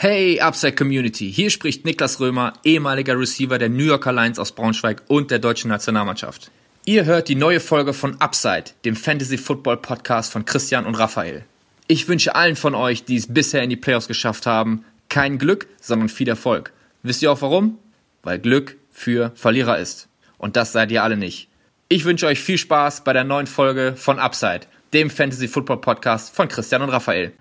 Hey Upside Community, hier spricht Niklas Römer, ehemaliger Receiver der New Yorker Lions aus Braunschweig und der deutschen Nationalmannschaft. Ihr hört die neue Folge von Upside, dem Fantasy Football Podcast von Christian und Raphael. Ich wünsche allen von euch, die es bisher in die Playoffs geschafft haben, kein Glück, sondern viel Erfolg. Wisst ihr auch warum? Weil Glück für Verlierer ist. Und das seid ihr alle nicht. Ich wünsche euch viel Spaß bei der neuen Folge von Upside, dem Fantasy Football Podcast von Christian und Raphael.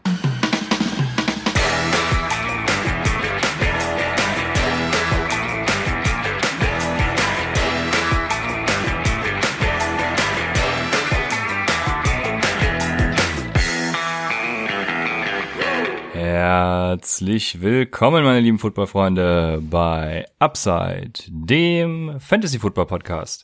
Herzlich willkommen, meine lieben Footballfreunde, bei Upside, dem Fantasy Football Podcast.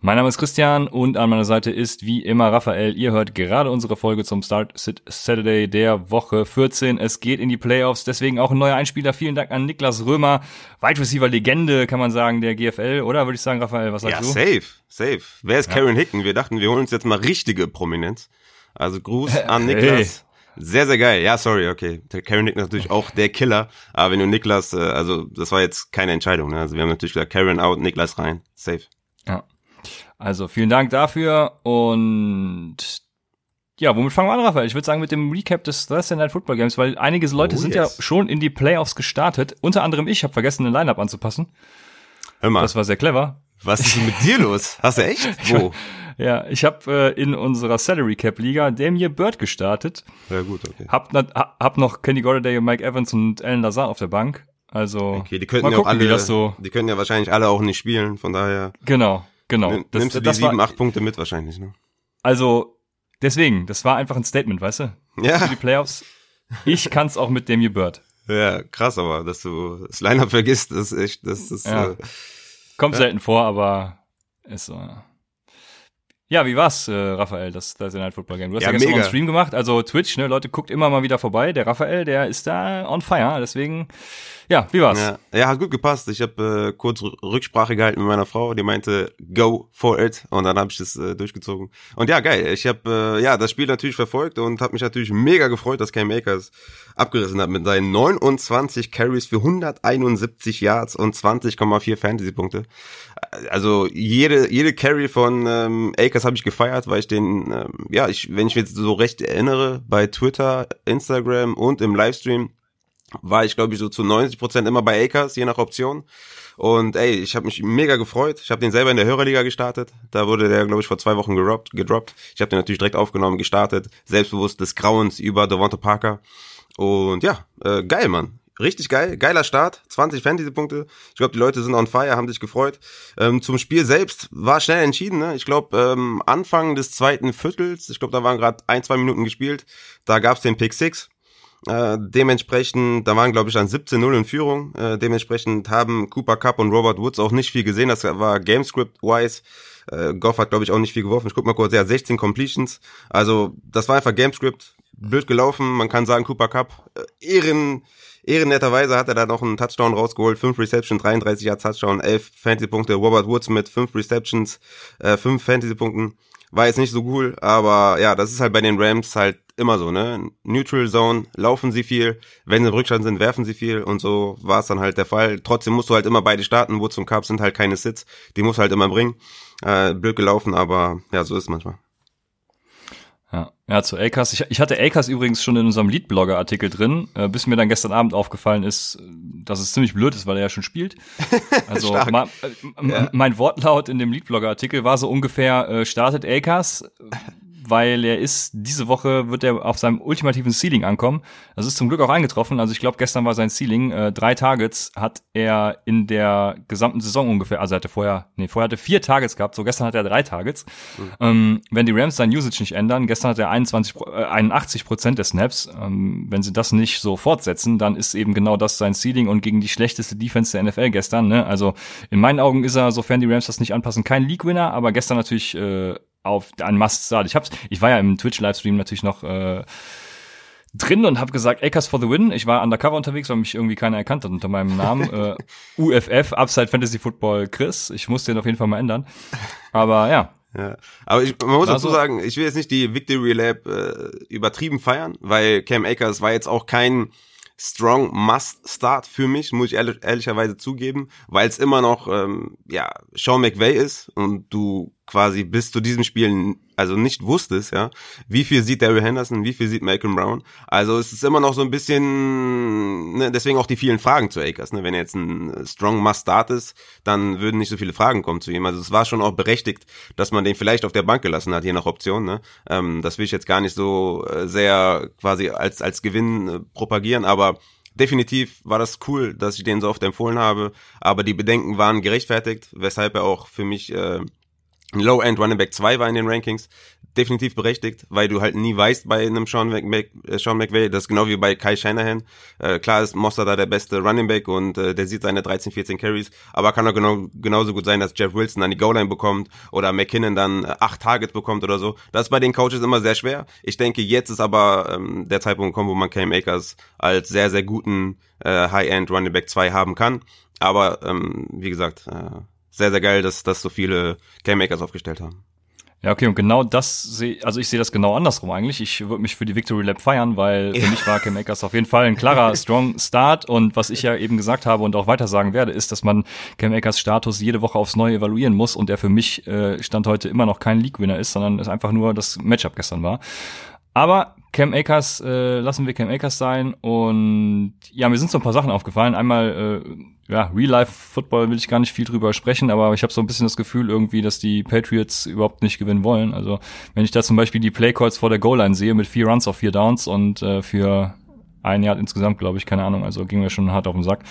Mein Name ist Christian und an meiner Seite ist wie immer Raphael. Ihr hört gerade unsere Folge zum Start Saturday der Woche 14. Es geht in die Playoffs, deswegen auch ein neuer Einspieler. Vielen Dank an Niklas Römer, Wide Receiver Legende, kann man sagen, der GFL, oder würde ich sagen, Raphael, was sagst ja, du? safe, safe. Wer ist ja. Karen Hicken? Wir dachten, wir holen uns jetzt mal richtige Prominenz. Also Gruß an Niklas. Hey. Sehr, sehr geil. Ja, sorry, okay. Karen Nick natürlich auch der Killer. Aber wenn du Niklas, äh, also das war jetzt keine Entscheidung. Ne? Also wir haben natürlich gesagt, Karen out, Niklas rein. Safe. Ja. Also vielen Dank dafür und ja, womit fangen wir an, Raphael? Ich würde sagen mit dem Recap des Thursday Night Football Games, weil einige Leute oh, sind yes. ja schon in die Playoffs gestartet. Unter anderem ich habe vergessen, den Lineup anzupassen. Hör mal. Das war sehr clever. Was ist denn mit dir los? Hast du echt? Wo? Ja, ich habe äh, in unserer Salary Cap Liga Damir Bird gestartet. Ja gut, okay. Hab, hab noch Kenny Golladay, Mike Evans und Alan Lazar auf der Bank. Also okay, die könnten ja gucken, auch alle, so die können ja wahrscheinlich alle auch nicht spielen, von daher. Genau, genau. Nimm, das, nimmst du die sieben, acht Punkte mit wahrscheinlich, ne? Also deswegen, das war einfach ein Statement, weißt du? Ja. Für die Playoffs. Ich kann's auch mit Damir Bird. Ja, krass, aber dass du das Lineup vergisst, das ist echt, das ist. Ja. Äh, Kommt ja. selten vor, aber ist so. Ja. Ja, wie war's, äh, Raphael, das, das Night Football Game? Du hast ja, ja gestern mega. einen Stream gemacht, also Twitch, ne, Leute, guckt immer mal wieder vorbei. Der Raphael, der ist da on fire, deswegen, ja, wie war's? Ja, ja hat gut gepasst. Ich habe äh, kurz Rücksprache gehalten mit meiner Frau, die meinte, go for it, und dann habe ich das äh, durchgezogen. Und ja, geil, ich habe äh, ja das Spiel natürlich verfolgt und habe mich natürlich mega gefreut, dass Cam Akers abgerissen hat mit seinen 29 Carries für 171 Yards und 20,4 Fantasy-Punkte. Also jede jede Carry von ähm, Akers habe ich gefeiert, weil ich den, ähm, ja, ich, wenn ich mich so recht erinnere, bei Twitter, Instagram und im Livestream war ich, glaube ich, so zu 90 Prozent immer bei Akers, je nach Option. Und ey, ich habe mich mega gefreut. Ich habe den selber in der Hörerliga gestartet. Da wurde der, glaube ich, vor zwei Wochen gedroppt. gedroppt. Ich habe den natürlich direkt aufgenommen, gestartet. Selbstbewusst des Grauens über Devonta Parker. Und ja, äh, geil, Mann. Richtig geil, geiler Start, 20 Fantasy-Punkte. Ich glaube, die Leute sind on fire, haben sich gefreut. Ähm, zum Spiel selbst war schnell entschieden. Ne? Ich glaube, ähm, Anfang des zweiten Viertels, ich glaube, da waren gerade ein, zwei Minuten gespielt, da gab's den Pick Six. Äh, dementsprechend, da waren, glaube ich, dann 17-0 in Führung. Äh, dementsprechend haben Cooper Cup und Robert Woods auch nicht viel gesehen. Das war Gamescript-wise. Äh, Goff hat, glaube ich, auch nicht viel geworfen. Ich guck mal kurz, hat 16 Completions. Also, das war einfach Gamescript. Blöd gelaufen. Man kann sagen, Cooper Cup, äh, Ehren, Ehrennetterweise hat er da noch einen Touchdown rausgeholt, 5 Receptions, 33 Jahre Touchdown, 11 Fantasy-Punkte. Robert Woods mit 5 Receptions, äh, 5 Fantasy-Punkten. War jetzt nicht so cool, aber ja, das ist halt bei den Rams halt immer so, ne? Neutral Zone, laufen sie viel, wenn sie im Rückstand sind, werfen sie viel und so war es dann halt der Fall. Trotzdem musst du halt immer beide starten, Woods und Cup sind halt keine Sits, die musst du halt immer bringen. Äh, blöd gelaufen, aber ja, so ist manchmal. Ja, ja zu Acres. Ich, ich hatte Acres übrigens schon in unserem Leadblogger-Artikel drin, äh, bis mir dann gestern Abend aufgefallen ist, dass es ziemlich blöd ist, weil er ja schon spielt. Also ma, äh, ja. mein Wortlaut in dem Leadblogger-Artikel war so ungefähr, äh, startet Acres, weil er ist, diese Woche wird er auf seinem ultimativen Ceiling ankommen. Das ist zum Glück auch eingetroffen. Also ich glaube, gestern war sein Ceiling. Äh, drei Targets hat er in der gesamten Saison ungefähr, also er hatte vorher, nee, vorher hatte vier Targets gehabt, so gestern hat er drei Targets. Mhm. Ähm, wenn die Rams sein Usage nicht ändern, gestern hat er 21, äh, 81 Prozent der Snaps, ähm, wenn sie das nicht so fortsetzen, dann ist eben genau das sein Ceiling und gegen die schlechteste Defense der NFL gestern, ne? Also in meinen Augen ist er, sofern die Rams das nicht anpassen, kein League-Winner, aber gestern natürlich äh, auf ein Must-Start. Ich hab's, ich war ja im Twitch-Livestream natürlich noch äh, drin und habe gesagt, Akers for the win. Ich war undercover unterwegs, weil mich irgendwie keiner erkannt hat unter meinem Namen. äh, UFF, Upside Fantasy Football Chris. Ich muss den auf jeden Fall mal ändern. Aber ja. Ja, aber ich, man muss dazu so. sagen, ich will jetzt nicht die Victory Lab äh, übertrieben feiern, weil Cam Akers war jetzt auch kein Strong Must Start für mich, muss ich ehrlich, ehrlicherweise zugeben, weil es immer noch ähm, ja Sean McVay ist und du quasi bis zu diesem Spiel also nicht wusstest, ja, wie viel sieht Daryl Henderson, wie viel sieht Malcolm Brown. Also es ist immer noch so ein bisschen, ne, deswegen auch die vielen Fragen zu Akers. Ne? Wenn er jetzt ein Strong Must Start ist, dann würden nicht so viele Fragen kommen zu ihm. Also es war schon auch berechtigt, dass man den vielleicht auf der Bank gelassen hat, je nach Option. Ne? Ähm, das will ich jetzt gar nicht so äh, sehr quasi als als Gewinn äh, propagieren, aber definitiv war das cool, dass ich den so oft empfohlen habe, aber die Bedenken waren gerechtfertigt, weshalb er auch für mich äh, Low-End Running Back 2 war in den Rankings. Definitiv berechtigt, weil du halt nie weißt bei einem Sean, McVay, äh, Sean McVay das ist genau wie bei Kai Shanahan. Äh, klar ist Moster da der beste Running Back und äh, der sieht seine 13, 14 Carries, aber kann auch genau, genauso gut sein, dass Jeff Wilson dann die Goal-Line bekommt oder McKinnon dann äh, acht Targets bekommt oder so. Das ist bei den Coaches immer sehr schwer. Ich denke, jetzt ist aber ähm, der Zeitpunkt gekommen, wo man Cam Akers als sehr, sehr guten äh, High-End Running Back 2 haben kann. Aber ähm, wie gesagt, äh, sehr, sehr geil, dass, dass so viele Game-Makers aufgestellt haben. Ja, okay, und genau das sehe, also ich sehe das genau andersrum eigentlich. Ich würde mich für die Victory Lab feiern, weil für mich war Cam-Makers auf jeden Fall ein klarer Strong Start. Und was ich ja eben gesagt habe und auch weiter sagen werde, ist, dass man Cam-Makers Status jede Woche aufs Neue evaluieren muss und er für mich äh, Stand heute immer noch kein League-Winner ist, sondern es einfach nur das Matchup gestern war. Aber Cam Akers, äh, lassen wir Cam Akers sein. Und ja, mir sind so ein paar Sachen aufgefallen. Einmal, äh, ja, Real-Life-Football will ich gar nicht viel drüber sprechen, aber ich habe so ein bisschen das Gefühl irgendwie, dass die Patriots überhaupt nicht gewinnen wollen. Also wenn ich da zum Beispiel die Playcalls vor der Goal-Line sehe mit vier Runs auf vier Downs und äh, für ein Jahr insgesamt, glaube ich, keine Ahnung, also ging mir schon hart auf den Sack.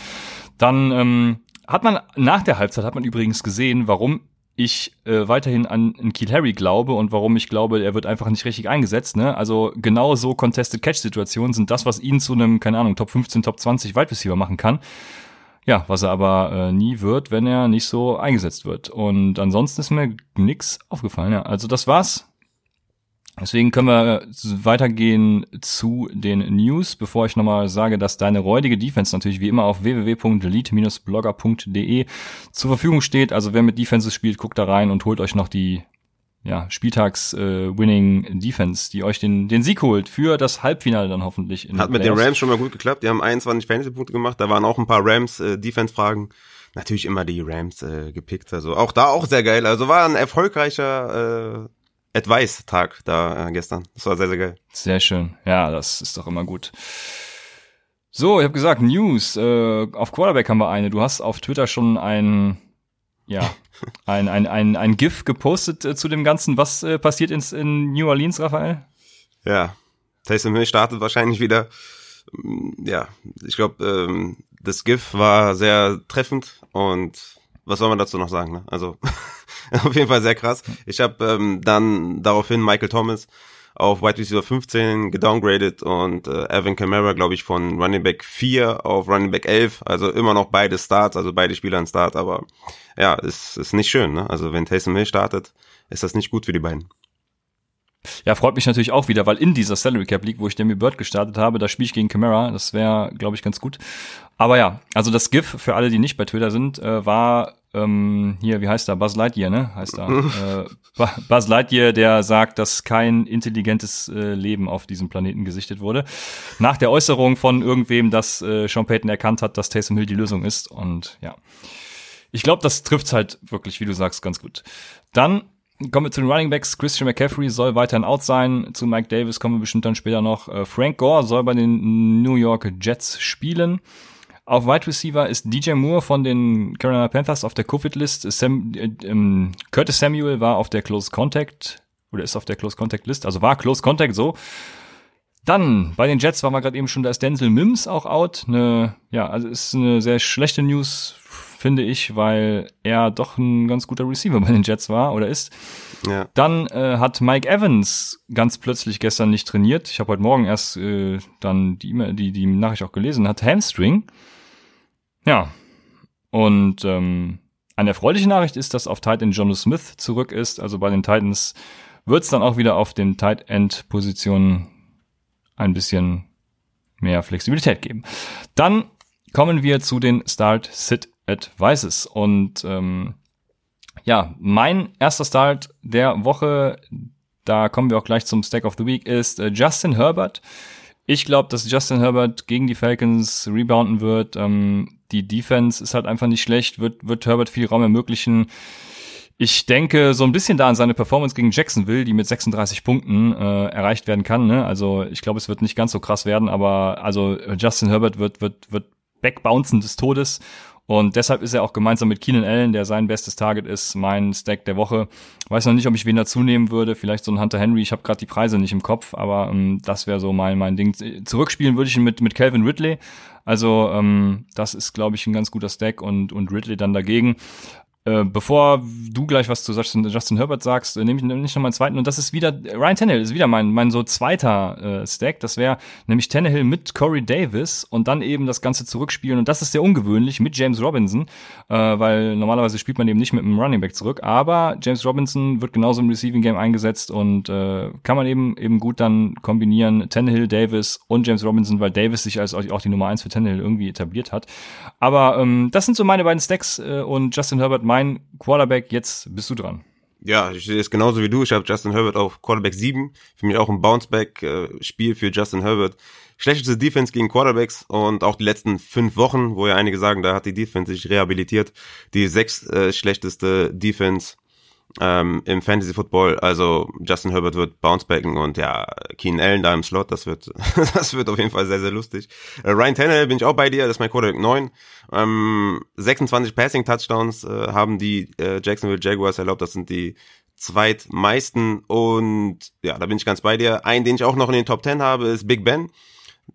Dann ähm, hat man nach der Halbzeit hat man übrigens gesehen, warum ich äh, weiterhin an, an Kiel Harry glaube und warum ich glaube, er wird einfach nicht richtig eingesetzt. Ne? Also genau so Contested Catch-Situationen sind das, was ihn zu einem, keine Ahnung, Top 15, Top 20 Wide Receiver machen kann. Ja, was er aber äh, nie wird, wenn er nicht so eingesetzt wird. Und ansonsten ist mir nix aufgefallen. Ja. Also das war's Deswegen können wir weitergehen zu den News, bevor ich nochmal sage, dass deine räudige Defense natürlich wie immer auf www.lead-blogger.de zur Verfügung steht. Also wer mit Defenses spielt, guckt da rein und holt euch noch die ja, Spieltags-Winning äh, Defense, die euch den, den Sieg holt für das Halbfinale dann hoffentlich. In Hat mit den Rams schon mal gut geklappt. Die haben 21 Fantasy-Punkte gemacht. Da waren auch ein paar Rams-Defense-Fragen. Äh, Natürlich immer die Rams äh, gepickt. Also auch da auch sehr geil. Also war ein erfolgreicher äh, Advice-Tag da äh, gestern. Das war sehr, sehr geil. Sehr schön. Ja, das ist doch immer gut. So, ich habe gesagt, News. Äh, auf Quarterback haben wir eine. Du hast auf Twitter schon ein, ja, ein, ein, ein, ein GIF gepostet äh, zu dem Ganzen. Was äh, passiert ins, in New Orleans, Raphael? Ja, Taysom Hill startet wahrscheinlich wieder. Ja, ich glaube, ähm, das GIF war sehr treffend und was soll man dazu noch sagen? Ne? Also auf jeden Fall sehr krass. Ich habe ähm, dann daraufhin Michael Thomas auf Wide Receiver 15 gedowngraded und äh, Evan Kamara, glaube ich, von Running Back 4 auf Running Back 11. Also immer noch beide Starts, also beide Spieler ein Start, aber ja, ist, ist nicht schön. Ne? Also wenn Taysom Hill startet, ist das nicht gut für die beiden. Ja, freut mich natürlich auch wieder, weil in dieser Salary Cap League, wo ich Demi Bird gestartet habe, da spiele ich gegen Camara. Das wäre, glaube ich, ganz gut. Aber ja, also das GIF für alle, die nicht bei Twitter sind, äh, war ähm, hier, wie heißt er? Buzz Lightyear, ne? Heißt er. äh, Buzz Lightyear, der sagt, dass kein intelligentes äh, Leben auf diesem Planeten gesichtet wurde. Nach der Äußerung von irgendwem, dass äh, Sean Payton erkannt hat, dass Taysom Hill die Lösung ist. Und ja. Ich glaube, das trifft's halt wirklich, wie du sagst, ganz gut. Dann Kommen wir zu den Running Backs. Christian McCaffrey soll weiterhin out sein. Zu Mike Davis kommen wir bestimmt dann später noch. Äh, Frank Gore soll bei den New York Jets spielen. Auf Wide Receiver ist DJ Moore von den Carolina Panthers auf der Covid-List. Sam, äh, ähm, Curtis Samuel war auf der Close Contact oder ist auf der Close Contact List, also war Close Contact so. Dann bei den Jets waren wir gerade eben schon, da ist Denzel Mims auch out. Eine, ja, also ist eine sehr schlechte News finde ich, weil er doch ein ganz guter Receiver bei den Jets war oder ist. Ja. Dann äh, hat Mike Evans ganz plötzlich gestern nicht trainiert. Ich habe heute Morgen erst äh, dann die, e die, die Nachricht auch gelesen, hat Hamstring. Ja. Und ähm, eine erfreuliche Nachricht ist, dass auf Tight End Jono Smith zurück ist. Also bei den Titans wird es dann auch wieder auf den Tight End Positionen ein bisschen mehr Flexibilität geben. Dann kommen wir zu den Start Sit Advices. Und ähm, ja, mein erster Start der Woche, da kommen wir auch gleich zum Stack of the Week, ist äh, Justin Herbert Ich glaube, dass Justin Herbert gegen die Falcons rebounden wird. Ähm, die Defense ist halt einfach nicht schlecht, wird, wird Herbert viel Raum ermöglichen. Ich denke so ein bisschen da an seine Performance gegen Jacksonville, die mit 36 Punkten äh, erreicht werden kann. Ne? Also ich glaube, es wird nicht ganz so krass werden, aber also Justin Herbert wird wird wird backbouncen des Todes und deshalb ist er auch gemeinsam mit Keenan Allen, der sein bestes Target ist, mein Stack der Woche. Weiß noch nicht, ob ich wen dazu nehmen würde. Vielleicht so ein Hunter Henry. Ich habe gerade die Preise nicht im Kopf, aber ähm, das wäre so mein mein Ding. Zurückspielen würde ich ihn mit mit Calvin Ridley. Also ähm, das ist, glaube ich, ein ganz guter Stack und und Ridley dann dagegen. Äh, bevor du gleich was zu Justin, Justin Herbert sagst, äh, nehme ich noch meinen zweiten und das ist wieder Ryan Tannehill ist wieder mein mein so zweiter äh, Stack. Das wäre nämlich Tannehill mit Corey Davis und dann eben das Ganze zurückspielen und das ist sehr ungewöhnlich mit James Robinson, äh, weil normalerweise spielt man eben nicht mit einem Running Back zurück, aber James Robinson wird genauso im Receiving Game eingesetzt und äh, kann man eben eben gut dann kombinieren Tannehill, Davis und James Robinson, weil Davis sich als auch die Nummer eins für Tannehill irgendwie etabliert hat. Aber ähm, das sind so meine beiden Stacks äh, und Justin Herbert mein Quarterback. Jetzt bist du dran. Ja, ich sehe es genauso wie du. Ich habe Justin Herbert auf Quarterback 7. Für mich auch ein Bounceback-Spiel für Justin Herbert. Schlechteste Defense gegen Quarterbacks und auch die letzten fünf Wochen, wo ja einige sagen, da hat die Defense sich rehabilitiert. Die sechs äh, schlechteste Defense ähm, im Fantasy Football. Also Justin Herbert wird bouncebacken und ja, Keenan Allen da im Slot, das wird, das wird auf jeden Fall sehr, sehr lustig. Äh, Ryan Tannehill bin ich auch bei dir, das ist mein Quarterback 9. Ähm, 26 Passing Touchdowns äh, haben die äh, Jacksonville Jaguars erlaubt, das sind die zweitmeisten und ja, da bin ich ganz bei dir. Ein, den ich auch noch in den Top 10 habe, ist Big Ben.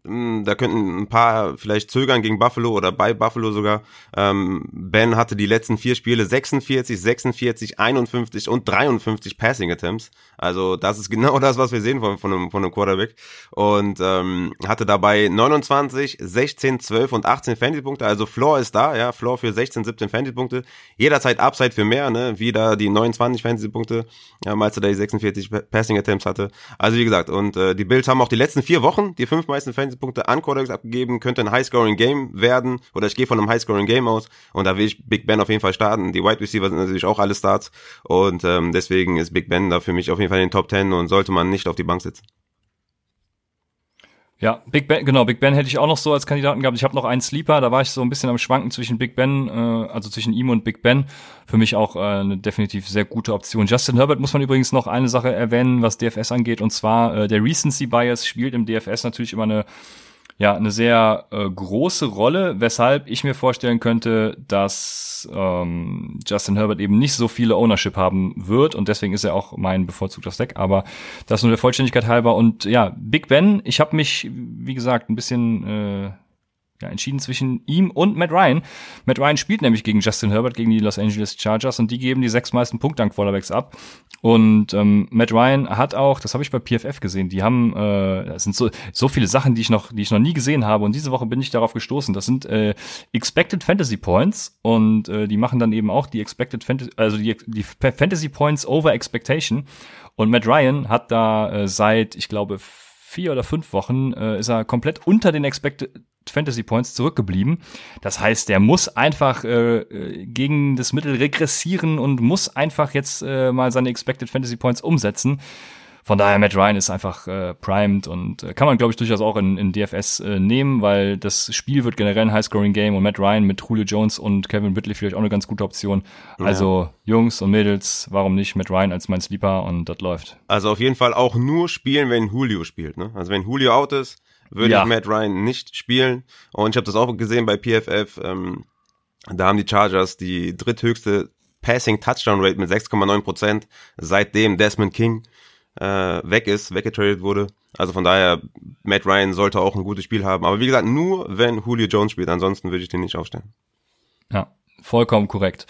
Hm, da könnten ein paar vielleicht zögern gegen Buffalo oder bei Buffalo sogar. Ähm, ben hatte die letzten vier Spiele 46, 46, 51 und 53 Passing Attempts. Also das ist genau das, was wir sehen von, von, einem, von einem Quarterback. Und ähm, hatte dabei 29, 16, 12 und 18 Fantasy-Punkte. Also Floor ist da, ja, Floor für 16, 17 Fantasy-Punkte. Jederzeit Upside für mehr, ne? Wieder die 29 Fantasy-Punkte, ja, als er da die 46 Passing Attempts hatte. Also wie gesagt, und äh, die Bills haben auch die letzten vier Wochen die fünf meisten Fantasy-Punkte an Quarterbacks abgegeben. Könnte ein High-Scoring-Game werden. Oder ich gehe von einem High-Scoring-Game aus. Und da will ich Big Ben auf jeden Fall starten. Die Wide Receiver sind natürlich auch alle Starts. Und ähm, deswegen ist Big Ben da für mich auf jeden Fall in den Top 10 und sollte man nicht auf die Bank sitzen. Ja, Big Ben, genau, Big Ben hätte ich auch noch so als Kandidaten gehabt. Ich habe noch einen Sleeper, da war ich so ein bisschen am Schwanken zwischen Big Ben, äh, also zwischen ihm und Big Ben. Für mich auch äh, eine definitiv sehr gute Option. Justin Herbert muss man übrigens noch eine Sache erwähnen, was DFS angeht, und zwar äh, der Recency Bias spielt im DFS natürlich immer eine ja eine sehr äh, große Rolle, weshalb ich mir vorstellen könnte, dass ähm, Justin Herbert eben nicht so viele Ownership haben wird und deswegen ist er auch mein bevorzugter Stack. Aber das nur der Vollständigkeit halber und ja, Big Ben. Ich habe mich wie gesagt ein bisschen äh, ja, entschieden zwischen ihm und Matt Ryan. Matt Ryan spielt nämlich gegen Justin Herbert, gegen die Los Angeles Chargers und die geben die sechs meisten Punkte an Quarterbacks ab. Und ähm, Matt Ryan hat auch, das habe ich bei PFF gesehen, die haben, äh, das sind so, so viele Sachen, die ich noch, die ich noch nie gesehen habe. Und diese Woche bin ich darauf gestoßen. Das sind äh, Expected Fantasy Points und äh, die machen dann eben auch die Expected Fantasy, also die, die Fantasy Points over Expectation. Und Matt Ryan hat da äh, seit, ich glaube, vier oder fünf Wochen äh, ist er komplett unter den Expected Fantasy Points zurückgeblieben. Das heißt, der muss einfach äh, äh, gegen das Mittel regressieren und muss einfach jetzt äh, mal seine Expected Fantasy Points umsetzen. Von daher, Matt Ryan ist einfach äh, primed und äh, kann man, glaube ich, durchaus auch in, in DFS äh, nehmen, weil das Spiel wird generell ein High-Scoring-Game und Matt Ryan mit Julio Jones und Kevin Whitley vielleicht auch eine ganz gute Option. Ja. Also Jungs und Mädels, warum nicht Matt Ryan als mein Sleeper und das läuft. Also auf jeden Fall auch nur spielen, wenn Julio spielt. Ne? Also wenn Julio out ist, würde ja. ich Matt Ryan nicht spielen. Und ich habe das auch gesehen bei PFF. Ähm, da haben die Chargers die dritthöchste Passing Touchdown Rate mit 6,9 Prozent, seitdem Desmond King äh, weg ist, weggetradet wurde. Also von daher, Matt Ryan sollte auch ein gutes Spiel haben. Aber wie gesagt, nur wenn Julio Jones spielt, ansonsten würde ich den nicht aufstellen. Ja, vollkommen korrekt.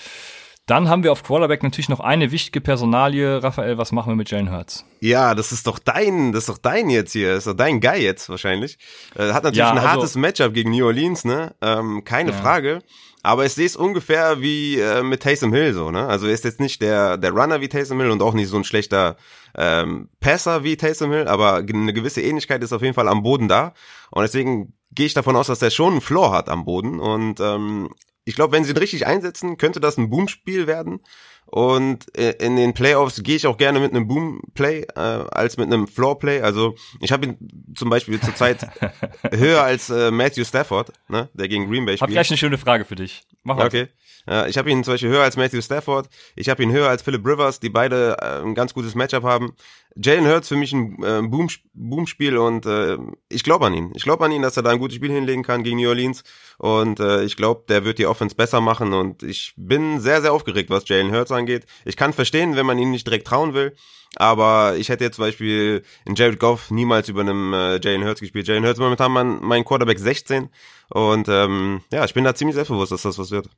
Dann haben wir auf Quarterback natürlich noch eine wichtige Personalie. Raphael, was machen wir mit Jalen Hurts? Ja, das ist doch dein, das ist doch dein jetzt hier, das ist doch dein Guy jetzt wahrscheinlich. Äh, hat natürlich ja, ein also, hartes Matchup gegen New Orleans, ne? Ähm, keine ja. Frage. Aber ich sehe es ungefähr wie äh, mit Taysom Hill so, ne? Also er ist jetzt nicht der, der Runner wie Taysom Hill und auch nicht so ein schlechter ähm, Passer wie Taysom Hill, aber eine gewisse Ähnlichkeit ist auf jeden Fall am Boden da. Und deswegen gehe ich davon aus, dass er schon einen Floor hat am Boden. Und ähm, ich glaube, wenn sie ihn richtig einsetzen, könnte das ein Boomspiel werden. und in den Playoffs gehe ich auch gerne mit einem Boom-Play äh, als mit einem Floor-Play. Also ich habe ihn zum Beispiel zurzeit höher als äh, Matthew Stafford, ne, der gegen Green Bay spielt. Hab gleich eine schöne Frage für dich. Mach mal. Okay. Ja, ich habe ihn zum Beispiel höher als Matthew Stafford. Ich habe ihn höher als Philip Rivers, die beide äh, ein ganz gutes Matchup haben. Jalen Hurts für mich ein äh, Boom, Boom-Spiel und äh, ich glaube an ihn. Ich glaube an ihn, dass er da ein gutes Spiel hinlegen kann gegen New Orleans und äh, ich glaube, der wird die Offense besser machen und ich bin sehr, sehr aufgeregt, was Jalen Hurts angeht. Ich kann verstehen, wenn man ihm nicht direkt trauen will, aber ich hätte jetzt zum Beispiel in Jared Goff niemals über einem äh, Jalen Hurts gespielt. Jalen Hurts momentan mein, mein Quarterback 16 und ähm, ja, ich bin da ziemlich selbstbewusst, dass das was wird.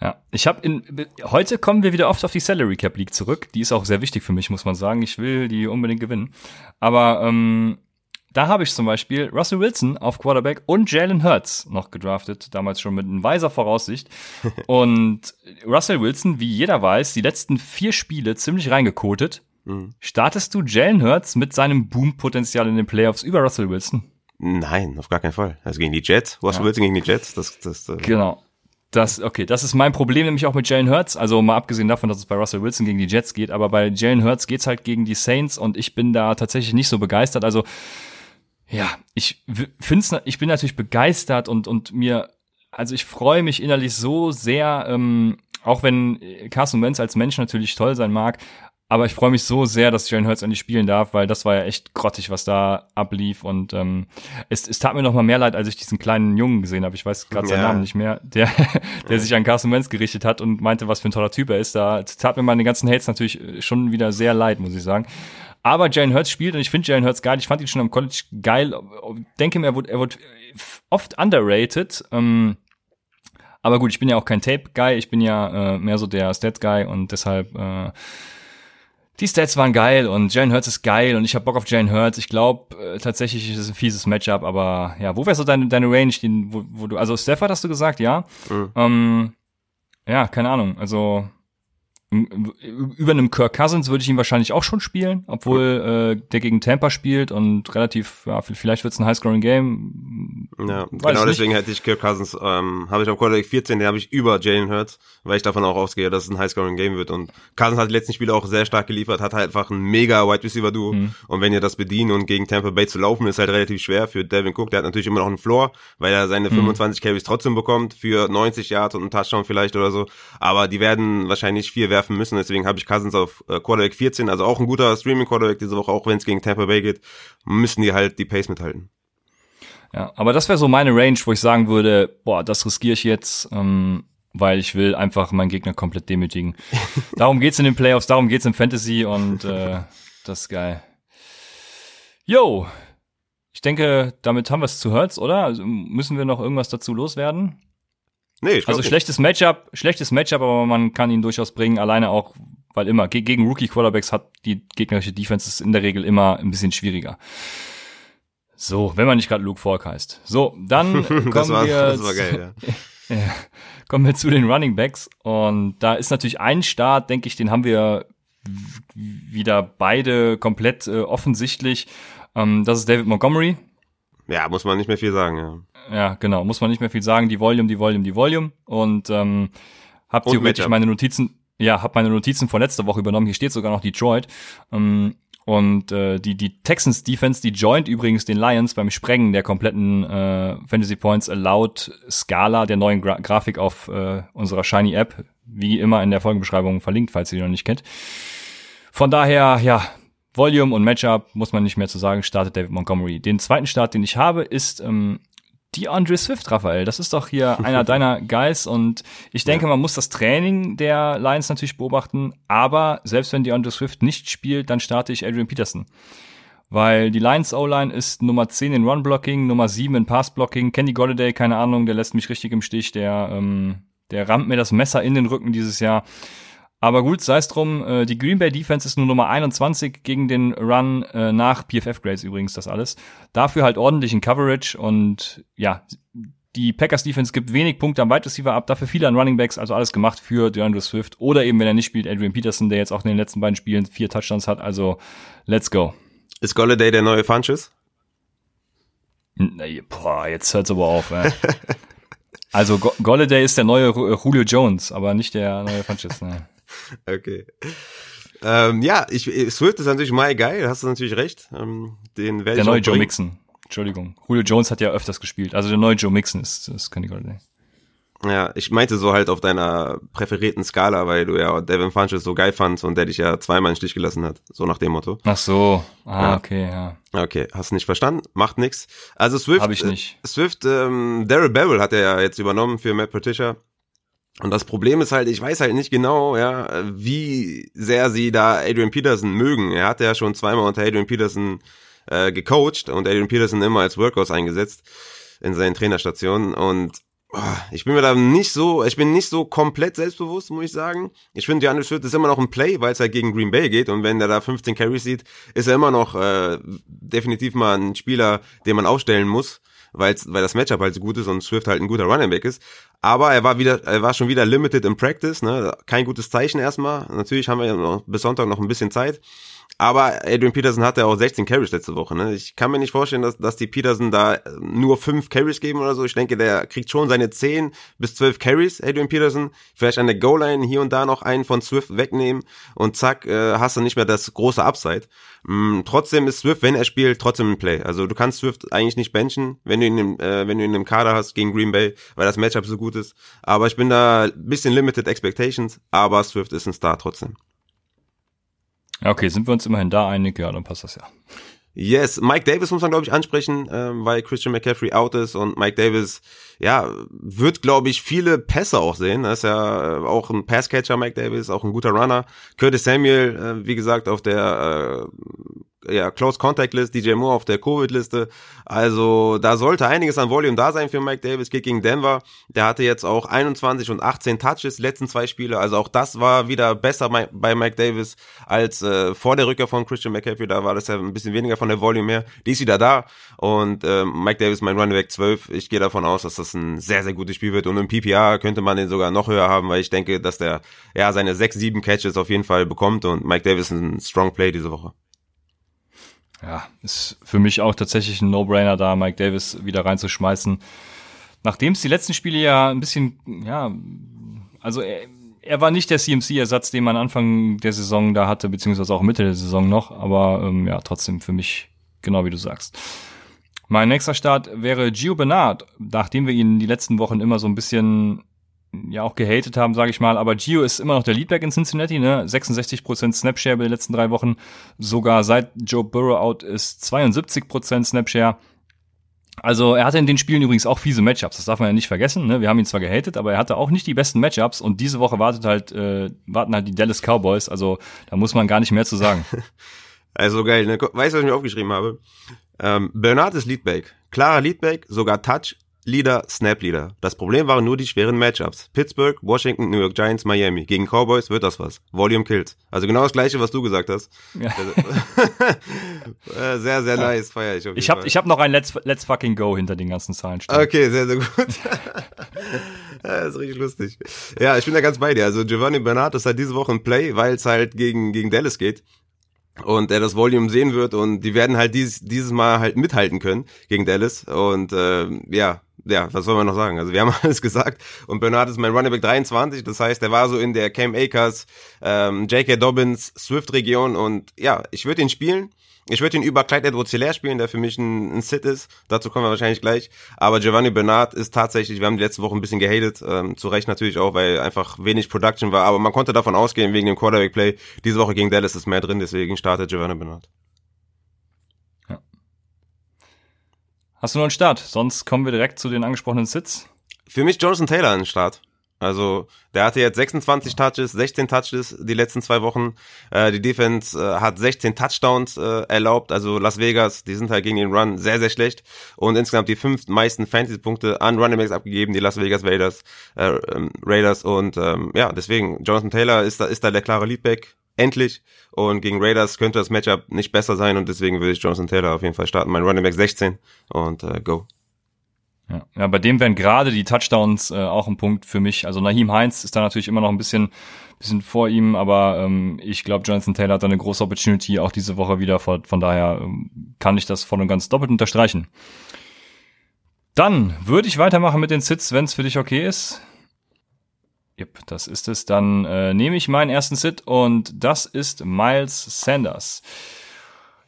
Ja, ich habe in heute kommen wir wieder oft auf die Salary Cap League zurück. Die ist auch sehr wichtig für mich, muss man sagen. Ich will die unbedingt gewinnen. Aber ähm, da habe ich zum Beispiel Russell Wilson auf Quarterback und Jalen Hurts noch gedraftet, damals schon mit weiser Voraussicht. und Russell Wilson, wie jeder weiß, die letzten vier Spiele ziemlich reingekotet. Mhm. Startest du Jalen Hurts mit seinem Boom-Potenzial in den Playoffs über Russell Wilson? Nein, auf gar keinen Fall. Also gegen die Jets, Russell ja. Wilson gegen die Jets, das, das äh Genau. Das, okay, das ist mein Problem nämlich auch mit Jalen Hurts. Also mal abgesehen davon, dass es bei Russell Wilson gegen die Jets geht, aber bei Jalen Hurts geht's halt gegen die Saints und ich bin da tatsächlich nicht so begeistert. Also ja, ich find's, ich bin natürlich begeistert und und mir, also ich freue mich innerlich so sehr, ähm, auch wenn Carson Wentz als Mensch natürlich toll sein mag, aber ich freue mich so sehr, dass Jalen Hurts endlich spielen darf, weil das war ja echt grottig, was da ablief. Und ähm, es, es tat mir noch mal mehr leid, als ich diesen kleinen Jungen gesehen habe. Ich weiß gerade ja. seinen Namen nicht mehr, der, der sich an Carson Wentz gerichtet hat und meinte, was für ein toller Typ er ist. Da tat mir meine ganzen Hates natürlich schon wieder sehr leid, muss ich sagen. Aber Jalen Hurts spielt und ich finde Jalen Hurts geil. Ich fand ihn schon am College geil. Denke mir, er wurde, er wurde oft underrated. Ähm, aber gut, ich bin ja auch kein Tape-Guy. Ich bin ja äh, mehr so der Stat-Guy und deshalb äh, die Stats waren geil und Jalen Hurts ist geil und ich habe Bock auf Jalen Hurts. Ich glaube äh, tatsächlich ist es ein fieses Matchup, aber ja, wo wäre so deine, deine Range, den, wo, wo du, also Stafford hast du gesagt, ja? Mhm. Ähm, ja, keine Ahnung, also über einem Kirk Cousins würde ich ihn wahrscheinlich auch schon spielen, obwohl äh, der gegen Tampa spielt und relativ, ja, vielleicht wird es ein High-Scoring-Game. Ja, genau deswegen hätte ich Kirk Cousins, ähm, habe ich auf Quarterback 14, den habe ich über Jalen Hurts, weil ich davon auch ausgehe, dass es ein High-Scoring-Game wird. Und Cousins hat die letzten Spiele auch sehr stark geliefert, hat halt einfach ein mega Wide Receiver-Duo. Mhm. Und wenn ihr das bedient und gegen Tampa Bay zu laufen, ist halt relativ schwer für Devin Cook. Der hat natürlich immer noch einen Floor, weil er seine mhm. 25 Carries trotzdem bekommt für 90 Yards und einen Touchdown vielleicht oder so. Aber die werden wahrscheinlich vier werfen müssen. Deswegen habe ich Cousins auf äh, Quarterback 14, also auch ein guter Streaming-Quarterback diese Woche, auch wenn es gegen Tampa Bay geht, müssen die halt die Pace mithalten. Ja, aber das wäre so meine Range, wo ich sagen würde, boah, das riskiere ich jetzt, ähm, weil ich will einfach meinen Gegner komplett demütigen. darum geht's in den Playoffs, darum geht's im Fantasy und äh, das ist geil. Yo, ich denke, damit haben wir es zu Hurts, oder? Also müssen wir noch irgendwas dazu loswerden? Nee, ich Also schlechtes Matchup, schlechtes Matchup, aber man kann ihn durchaus bringen, alleine auch, weil immer gegen Rookie Quarterbacks hat die gegnerische Defense in der Regel immer ein bisschen schwieriger. So, wenn man nicht gerade Luke Falk heißt. So, dann kommen war, wir geil, ja, kommen wir zu den Running Backs und da ist natürlich ein Start, denke ich, den haben wir wieder beide komplett äh, offensichtlich. Ähm, das ist David Montgomery. Ja, muss man nicht mehr viel sagen, ja. Ja, genau, muss man nicht mehr viel sagen. Die Volume, die Volume, die Volume. Und ähm, hab Und theoretisch Matchup. meine Notizen, ja, hab meine Notizen von letzter Woche übernommen. Hier steht sogar noch Detroit. Ähm, und äh, die, die Texans Defense, die joint übrigens den Lions beim Sprengen der kompletten äh, Fantasy Points Allowed Skala der neuen Gra Grafik auf äh, unserer Shiny App, wie immer in der Folgenbeschreibung verlinkt, falls ihr die noch nicht kennt. Von daher, ja, Volume und Matchup muss man nicht mehr zu sagen, startet David Montgomery. Den zweiten Start, den ich habe, ist ähm, die Andre Swift, Raphael. Das ist doch hier einer deiner Guys und ich denke, ja. man muss das Training der Lions natürlich beobachten, aber selbst wenn die Andre Swift nicht spielt, dann starte ich Adrian Peterson. Weil die Lions O-Line ist Nummer 10 in Run-Blocking, Nummer 7 in Pass-Blocking. Kenny Golladay, keine Ahnung, der lässt mich richtig im Stich, der, ähm, der rammt mir das Messer in den Rücken dieses Jahr. Aber gut, sei es drum, äh, die Green Bay Defense ist nur Nummer 21 gegen den Run äh, nach PFF Grades übrigens das alles. Dafür halt ordentlichen Coverage und ja, die Packers Defense gibt wenig Punkte am Wide Receiver ab, dafür viele an Running Backs, also alles gemacht für DeAndre Swift oder eben wenn er nicht spielt, Adrian Peterson, der jetzt auch in den letzten beiden Spielen vier Touchdowns hat, also let's go. Ist Golladay der neue Funches? Nee, boah, jetzt hört's aber auf, ey. Also Go Golladay ist der neue Julio Jones, aber nicht der neue Funches. Ne. okay. Ähm, ja, ich, Swift ist natürlich mal geil, hast du natürlich recht. Ähm, den der neue Joe Mixon. Entschuldigung. Julio Jones hat ja öfters gespielt. Also der neue Joe Mixon ist, ist Kenny Golladay. Ja, ich meinte so halt auf deiner präferierten Skala, weil du ja Devin Funches so geil fandst und der dich ja zweimal in Stich gelassen hat. So nach dem Motto. Ach so. Ah, ja. okay, ja. Okay, hast nicht verstanden? Macht nix. Also Swift. Hab ich nicht. Äh, Swift, ähm, Daryl Barrel hat er ja jetzt übernommen für Matt Patricia. Und das Problem ist halt, ich weiß halt nicht genau, ja, wie sehr sie da Adrian Peterson mögen. Er hat ja schon zweimal unter Adrian Peterson äh, gecoacht und Adrian Peterson immer als Workhouse eingesetzt in seinen Trainerstationen und ich bin mir da nicht so, ich bin nicht so komplett selbstbewusst, muss ich sagen. Ich finde, Janis Schütt ist immer noch ein Play, weil es halt gegen Green Bay geht und wenn der da 15 Carries sieht, ist er immer noch äh, definitiv mal ein Spieler, den man aufstellen muss, weil weil das Matchup halt so gut ist und Swift halt ein guter Running Back ist. Aber er war wieder, er war schon wieder limited in Practice, ne? Kein gutes Zeichen erstmal. Natürlich haben wir noch bis Sonntag noch ein bisschen Zeit. Aber Adrian Peterson hatte auch 16 Carries letzte Woche. Ne? Ich kann mir nicht vorstellen, dass, dass die Peterson da nur fünf Carries geben oder so. Ich denke, der kriegt schon seine 10 bis 12 Carries, Adrian Peterson. Vielleicht an der Goal-Line hier und da noch einen von Swift wegnehmen und zack, äh, hast du nicht mehr das große Upside. Mm, trotzdem ist Swift, wenn er spielt, trotzdem ein Play. Also du kannst Swift eigentlich nicht benchen, wenn du ihn im, äh, wenn du ihn im Kader hast gegen Green Bay, weil das Matchup so gut ist. Aber ich bin da ein bisschen limited expectations, aber Swift ist ein Star trotzdem. Okay, sind wir uns immerhin da einig? Ja, dann passt das ja. Yes, Mike Davis muss man, glaube ich, ansprechen, ähm, weil Christian McCaffrey out ist und Mike Davis, ja, wird, glaube ich, viele Pässe auch sehen. Er ist ja äh, auch ein Passcatcher, Mike Davis, auch ein guter Runner. Curtis Samuel, äh, wie gesagt, auf der äh, ja, Close Contact List, DJ Moore auf der Covid-Liste. Also da sollte einiges an Volume da sein für Mike Davis. Geht gegen Denver. Der hatte jetzt auch 21 und 18 Touches letzten zwei Spiele. Also auch das war wieder besser bei Mike Davis als äh, vor der Rückkehr von Christian McCaffrey. Da war das ja ein bisschen weniger von der Volume her. Die ist wieder da. Und äh, Mike Davis, mein Running Back 12. Ich gehe davon aus, dass das ein sehr, sehr gutes Spiel wird. Und im PPR könnte man den sogar noch höher haben, weil ich denke, dass der ja seine 6, 7 Catches auf jeden Fall bekommt. Und Mike Davis ein Strong Play diese Woche. Ja, ist für mich auch tatsächlich ein No-Brainer da, Mike Davis wieder reinzuschmeißen. Nachdem es die letzten Spiele ja ein bisschen, ja, also er, er war nicht der CMC-Ersatz, den man Anfang der Saison da hatte, beziehungsweise auch Mitte der Saison noch, aber ähm, ja, trotzdem für mich genau wie du sagst. Mein nächster Start wäre Gio Bernard, nachdem wir ihn die letzten Wochen immer so ein bisschen ja auch gehatet haben, sage ich mal. Aber Gio ist immer noch der Leadback in Cincinnati, ne? 66% Snapshare bei den letzten drei Wochen. Sogar seit Joe Burrow out ist 72% Snapshare. Also er hatte in den Spielen übrigens auch fiese Matchups, das darf man ja nicht vergessen. Ne? Wir haben ihn zwar gehatet, aber er hatte auch nicht die besten Matchups und diese Woche wartet halt, äh, warten halt die Dallas Cowboys, also da muss man gar nicht mehr zu sagen. Also geil, ne? Weißt du, was ich mir aufgeschrieben habe? Ähm, Bernard ist Leadback. Klarer Leadback, sogar Touch, Leader, Snap Leader. Das Problem waren nur die schweren Matchups. Pittsburgh, Washington, New York Giants, Miami. Gegen Cowboys wird das was. Volume kills. Also genau das gleiche, was du gesagt hast. Ja. Äh, sehr, sehr nice, feier ich. ich habe hab noch ein Let's, Let's fucking go hinter den ganzen Zahlen stehen. Okay, sehr, sehr gut. das ist richtig lustig. Ja, ich bin da ganz bei dir. Also Giovanni Bernard ist halt diese Woche ein Play, weil es halt gegen, gegen Dallas geht und er das Volume sehen wird und die werden halt dieses, dieses Mal halt mithalten können gegen Dallas und äh, ja, ja, was soll man noch sagen? Also wir haben alles gesagt und Bernard ist mein Running Back 23, das heißt, er war so in der Cam Akers, ähm, J.K. Dobbins, Swift-Region und ja, ich würde ihn spielen. Ich würde ihn über Clyde edwards hilaire spielen, der für mich ein, ein Sit ist. Dazu kommen wir wahrscheinlich gleich. Aber Giovanni Bernard ist tatsächlich, wir haben die letzte Woche ein bisschen gehatet, ähm, zu Recht natürlich auch, weil einfach wenig Production war. Aber man konnte davon ausgehen, wegen dem Quarterback-Play, diese Woche gegen Dallas ist mehr drin, deswegen startet Giovanni Bernard. Hast du noch einen Start? Sonst kommen wir direkt zu den angesprochenen Sits. Für mich Jonathan Taylor ein Start. Also der hatte jetzt 26 Touches, 16 Touches die letzten zwei Wochen. Äh, die Defense äh, hat 16 Touchdowns äh, erlaubt. Also Las Vegas, die sind halt gegen den Run sehr, sehr schlecht. Und insgesamt die fünf meisten Fantasy-Punkte an Running Backs abgegeben, die Las Vegas Raiders. Äh, ähm, Raiders. Und ähm, ja, deswegen, Jonathan Taylor ist da, ist da der klare Leadback endlich. Und gegen Raiders könnte das Matchup nicht besser sein und deswegen würde ich Jonathan Taylor auf jeden Fall starten. Mein Running Back 16 und äh, go. Ja. bei dem wären gerade die Touchdowns äh, auch ein Punkt für mich. Also Naheem Heinz ist da natürlich immer noch ein bisschen, bisschen vor ihm, aber ähm, ich glaube, Jonathan Taylor hat da eine große Opportunity auch diese Woche wieder. Von, von daher ähm, kann ich das voll und ganz doppelt unterstreichen. Dann würde ich weitermachen mit den Sits, wenn es für dich okay ist. Yep, das ist es. Dann äh, nehme ich meinen ersten Sit und das ist Miles Sanders.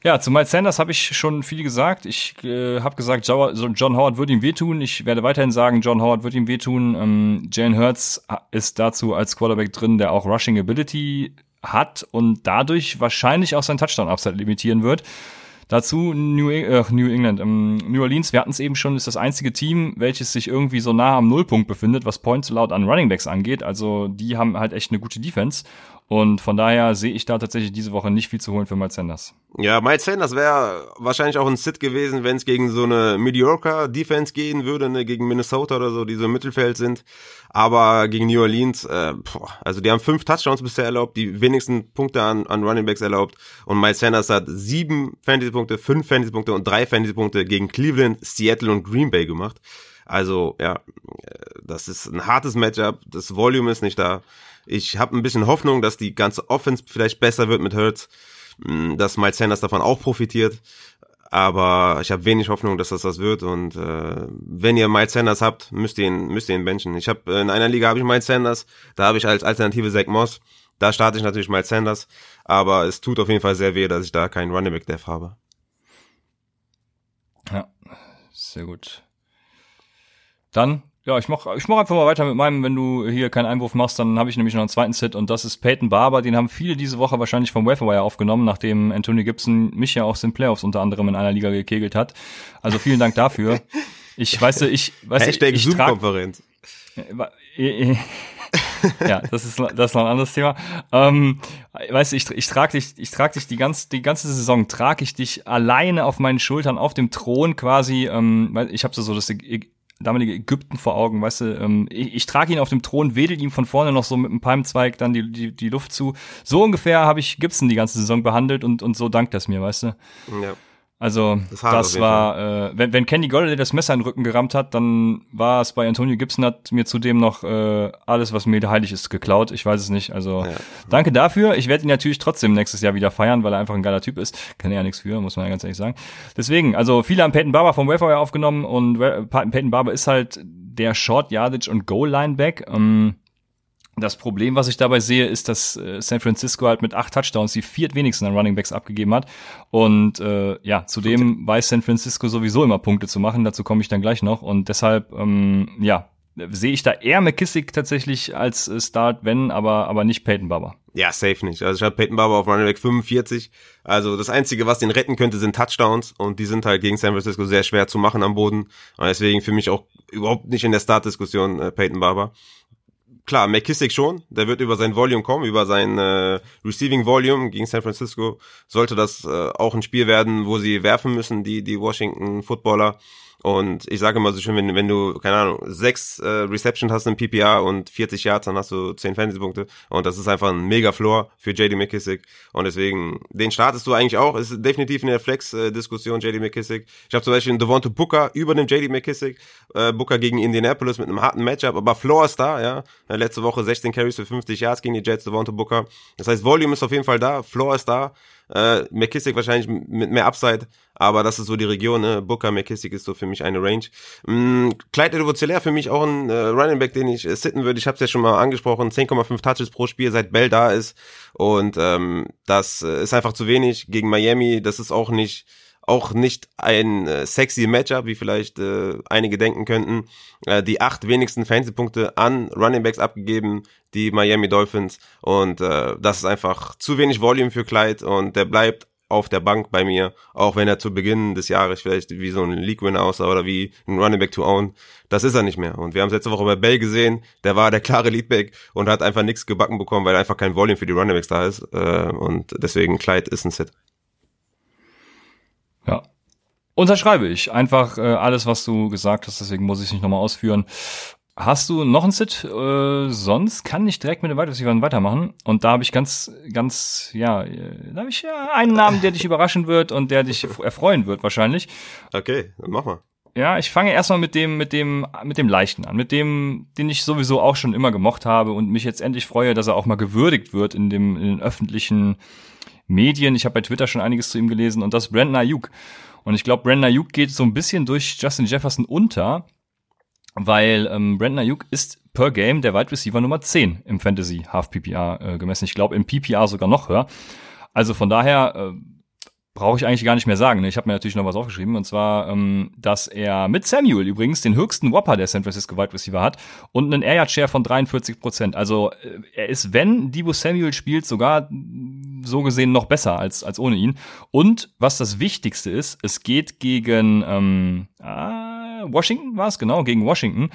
Ja, zu Miles Sanders habe ich schon viel gesagt. Ich äh, habe gesagt, John Howard wird ihm wehtun. Ich werde weiterhin sagen, John Howard wird ihm wehtun. Ähm, Jalen Hurts ist dazu als Quarterback drin, der auch Rushing Ability hat und dadurch wahrscheinlich auch sein Touchdown-Upside limitieren wird. Dazu New, äh, New England, ähm, New Orleans, wir hatten es eben schon, ist das einzige Team, welches sich irgendwie so nah am Nullpunkt befindet, was Points laut an Running Backs angeht. Also die haben halt echt eine gute Defense. Und von daher sehe ich da tatsächlich diese Woche nicht viel zu holen für Miles Sanders. Ja, Miles Sanders wäre wahrscheinlich auch ein Sit gewesen, wenn es gegen so eine Mediocre Defense gehen würde, ne, gegen Minnesota oder so, die so im Mittelfeld sind. Aber gegen New Orleans, äh, boah, also die haben fünf Touchdowns bisher erlaubt, die wenigsten Punkte an, an Running Backs erlaubt. Und Miles Sanders hat sieben Fantasy-Punkte, fünf Fantasy-Punkte und drei Fantasy-Punkte gegen Cleveland, Seattle und Green Bay gemacht. Also ja, das ist ein hartes Matchup, das Volume ist nicht da. Ich habe ein bisschen Hoffnung, dass die ganze Offense vielleicht besser wird mit Hurts, mm, dass Miles Sanders davon auch profitiert. Aber ich habe wenig Hoffnung, dass das das wird. Und äh, wenn ihr Miles Sanders habt, müsst ihr ihn, müsst ihr ihn benchen. Ich habe in einer Liga habe ich Miles Sanders, da habe ich als Alternative Zach Moss. Da starte ich natürlich Miles Sanders, aber es tut auf jeden Fall sehr weh, dass ich da keinen Running Back Dev habe. Ja, sehr gut. Dann ja, ich mach, ich mach einfach mal weiter mit meinem, wenn du hier keinen Einwurf machst, dann habe ich nämlich noch einen zweiten Set und das ist Peyton Barber, den haben viele diese Woche wahrscheinlich vom Waferwire aufgenommen, nachdem Anthony Gibson mich ja auch in Playoffs unter anderem in einer Liga gekegelt hat. Also vielen Dank dafür. Ich weiß, ich weiß, Hashtag ich, ich Zoom-Konferenz. ja, das ist, das ist noch ein anderes Thema. Ähm, weißt du, ich, ich trage dich, ich trage dich die ganze, die ganze Saison, trage ich dich alleine auf meinen Schultern auf dem Thron quasi. Ähm, ich habe so, so das damalige Ägypten vor Augen, weißt du, ähm, ich, ich trage ihn auf dem Thron, wedel ihm von vorne noch so mit einem Palmzweig dann die, die, die Luft zu. So ungefähr habe ich Gibson die ganze Saison behandelt und, und so dankt das mir, weißt du. Ja. Also das, das war, äh, wenn, wenn Kenny Golladay das Messer in den Rücken gerammt hat, dann war es bei Antonio Gibson hat mir zudem noch äh, alles, was mir heilig ist, geklaut. Ich weiß es nicht. Also ja. danke dafür. Ich werde ihn natürlich trotzdem nächstes Jahr wieder feiern, weil er einfach ein geiler Typ ist. Kann er ja nichts für, muss man ja ganz ehrlich sagen. Deswegen, also viele haben Peyton Barber vom Wayfire aufgenommen und Peyton Barber ist halt der Short Yardage und Goal Lineback. Ähm, das Problem, was ich dabei sehe, ist, dass äh, San Francisco halt mit acht Touchdowns die viertwenigsten an Running Backs abgegeben hat. Und äh, ja, zudem weiß San Francisco sowieso immer Punkte zu machen. Dazu komme ich dann gleich noch. Und deshalb, ähm, ja, sehe ich da eher McKissick tatsächlich als äh, Start, wenn, aber, aber nicht Peyton Barber. Ja, safe nicht. Also ich habe Peyton Barber auf Running Back 45. Also das Einzige, was den retten könnte, sind Touchdowns. Und die sind halt gegen San Francisco sehr schwer zu machen am Boden. Und deswegen für mich auch überhaupt nicht in der Startdiskussion äh, Peyton Barber klar, McKissick schon, der wird über sein Volume kommen, über sein äh, Receiving Volume gegen San Francisco. Sollte das äh, auch ein Spiel werden, wo sie werfen müssen, die, die Washington Footballer. Und ich sage immer so schön, wenn, wenn du, keine Ahnung, sechs äh, Reception hast im PPR und 40 Yards, dann hast du 10 Fantasy-Punkte. Und das ist einfach ein mega Floor für JD McKissick. Und deswegen, den startest du eigentlich auch. Ist definitiv in der Flex-Diskussion, JD McKissick. Ich habe zum Beispiel einen Devonta Booker über dem JD McKissick. Äh, Booker gegen Indianapolis mit einem harten Matchup. Aber Floor ist da, ja. Letzte Woche 16 Carries für 50 Yards gegen die Jets, Devonta Booker. Das heißt, Volume ist auf jeden Fall da. Floor ist da. Äh, McKissick wahrscheinlich mit mehr Upside, aber das ist so die Region, ne? Booker, McKissick ist so für mich eine Range. Mm, Clyde Edwards für mich auch ein äh, Running Back, den ich äh, sitten würde. Ich habe es ja schon mal angesprochen, 10,5 Touches pro Spiel, seit Bell da ist und ähm, das äh, ist einfach zu wenig gegen Miami. Das ist auch nicht auch nicht ein äh, sexy Matchup, wie vielleicht äh, einige denken könnten. Äh, die acht wenigsten Fantasy-Punkte an Running Backs abgegeben, die Miami Dolphins. Und äh, das ist einfach zu wenig Volume für Clyde und der bleibt auf der Bank bei mir, auch wenn er zu Beginn des Jahres vielleicht wie so ein League-Winner aussah oder wie ein Running Back to own. Das ist er nicht mehr. Und wir haben es letzte Woche bei Bell gesehen, der war der klare Leadback und hat einfach nichts gebacken bekommen, weil einfach kein Volume für die Running Backs da ist. Äh, und deswegen Clyde ist ein Set. Unterschreibe ich. Einfach äh, alles, was du gesagt hast, deswegen muss ich es nicht nochmal ausführen. Hast du noch ein Sit? Äh, sonst kann ich direkt mit den Wide weitermachen. Und da habe ich ganz, ganz, ja, äh, da habe ich ja einen Namen, der dich überraschen wird und der dich erfreuen wird wahrscheinlich. Okay, dann mach mal. Ja, ich fange erstmal mit dem, mit dem, mit dem Leichten an, mit dem, den ich sowieso auch schon immer gemocht habe und mich jetzt endlich freue, dass er auch mal gewürdigt wird in dem, in den öffentlichen Medien. Ich habe bei Twitter schon einiges zu ihm gelesen und das ist Brandon Ayuk. Und ich glaube, Brandon Ayuk geht so ein bisschen durch Justin Jefferson unter, weil ähm, Brandon Ayuk ist per Game der Wide Receiver Nummer 10 im Fantasy Half PPR äh, gemessen. Ich glaube im PPR sogar noch höher. Also von daher äh, brauche ich eigentlich gar nicht mehr sagen. Ne? Ich habe mir natürlich noch was aufgeschrieben und zwar, ähm, dass er mit Samuel übrigens den höchsten Whopper der San Francisco Wide Receiver hat und einen Air Yard Share von 43 Prozent. Also äh, er ist, wenn Debo Samuel spielt, sogar so gesehen noch besser als als ohne ihn. Und was das Wichtigste ist, es geht gegen ähm, ah, Washington war es genau gegen Washington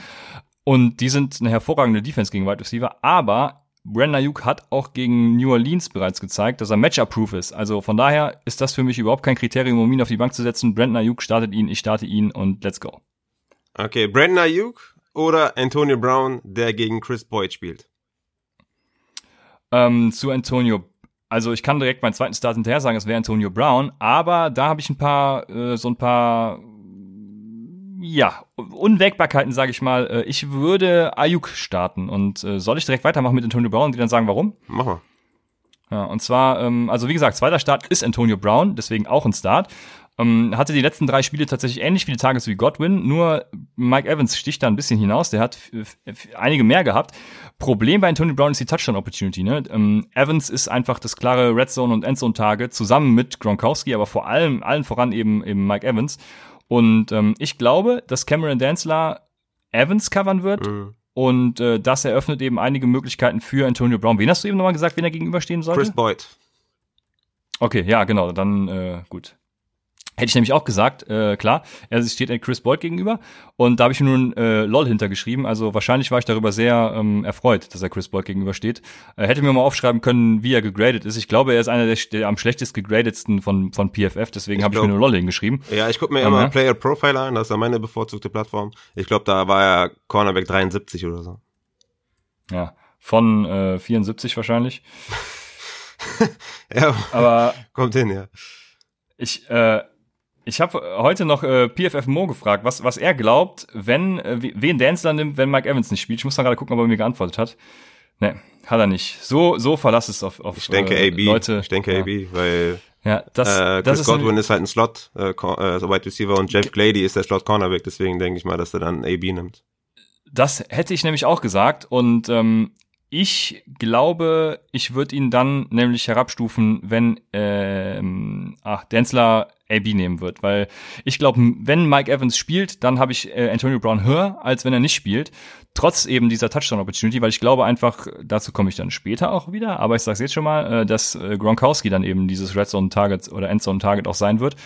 und die sind eine hervorragende Defense gegen Wide Receiver, aber Brandon Ayuk hat auch gegen New Orleans bereits gezeigt, dass er Matchup-proof ist. Also von daher ist das für mich überhaupt kein Kriterium, um ihn auf die Bank zu setzen. Brandon Ayuk startet ihn, ich starte ihn und let's go. Okay, Brandon Ayuk oder Antonio Brown, der gegen Chris Boyd spielt? Ähm, zu Antonio. Also ich kann direkt meinen zweiten Start hinterher sagen, es wäre Antonio Brown, aber da habe ich ein paar, äh, so ein paar ja, Unwägbarkeiten, sage ich mal. Äh, ich würde Ayuk starten. Und äh, soll ich direkt weitermachen mit Antonio Brown und die dann sagen, warum? Mach mal. Ja, und zwar, ähm, also wie gesagt, zweiter Start ist Antonio Brown, deswegen auch ein Start. Ähm, hatte die letzten drei Spiele tatsächlich ähnlich viele Tages wie Godwin, nur Mike Evans sticht da ein bisschen hinaus, der hat einige mehr gehabt. Problem bei Antonio Brown ist die Touchdown-Opportunity. Ne? Ähm, Evans ist einfach das klare Red Zone- und Endzone-Tage zusammen mit Gronkowski, aber vor allem, allen voran eben, eben Mike Evans. Und ähm, ich glaube, dass Cameron Danzler Evans covern wird. Mhm. Und äh, das eröffnet eben einige Möglichkeiten für Antonio Brown. Wen hast du eben nochmal gesagt, wen er gegenüberstehen sollte? Chris Boyd. Okay, ja, genau. Dann äh, gut. Hätte ich nämlich auch gesagt, äh, klar, er steht Chris Boyd gegenüber und da habe ich nun äh, LOL hintergeschrieben, also wahrscheinlich war ich darüber sehr ähm, erfreut, dass er Chris Boyd gegenübersteht. Äh, hätte mir mal aufschreiben können, wie er gegradet ist. Ich glaube, er ist einer der, der am schlechtest gegradetsten von, von PFF, deswegen habe ich mir nur LOL hingeschrieben. Ja, ich gucke mir immer Player Profile an, das ist ja meine bevorzugte Plattform. Ich glaube, da war er Cornerback 73 oder so. Ja, von äh, 74 wahrscheinlich. ja, aber kommt hin, ja. Ich, äh, ich habe heute noch äh, PFF Mo gefragt, was, was er glaubt, wenn, äh, wen Dancer nimmt, wenn Mike Evans nicht spielt. Ich muss dann gerade gucken, ob er mir geantwortet hat. Nee, hat er nicht. So, so verlass es auf, auf ich denke äh, AB. Leute. Ich denke ja. AB, weil ja, das, äh, Chris das ist Godwin ist halt ein Slot, äh, äh, so Wide Receiver und Jeff Glady ist der Slot Cornerback, deswegen denke ich mal, dass er dann AB nimmt. Das hätte ich nämlich auch gesagt und ähm, ich glaube, ich würde ihn dann nämlich herabstufen, wenn ähm, ach, Denzler AB nehmen wird, weil ich glaube, wenn Mike Evans spielt, dann habe ich äh, Antonio Brown höher, als wenn er nicht spielt, trotz eben dieser Touchdown-Opportunity, weil ich glaube einfach, dazu komme ich dann später auch wieder, aber ich sage jetzt schon mal, äh, dass äh, Gronkowski dann eben dieses Red Zone Target oder Endzone Target auch sein wird.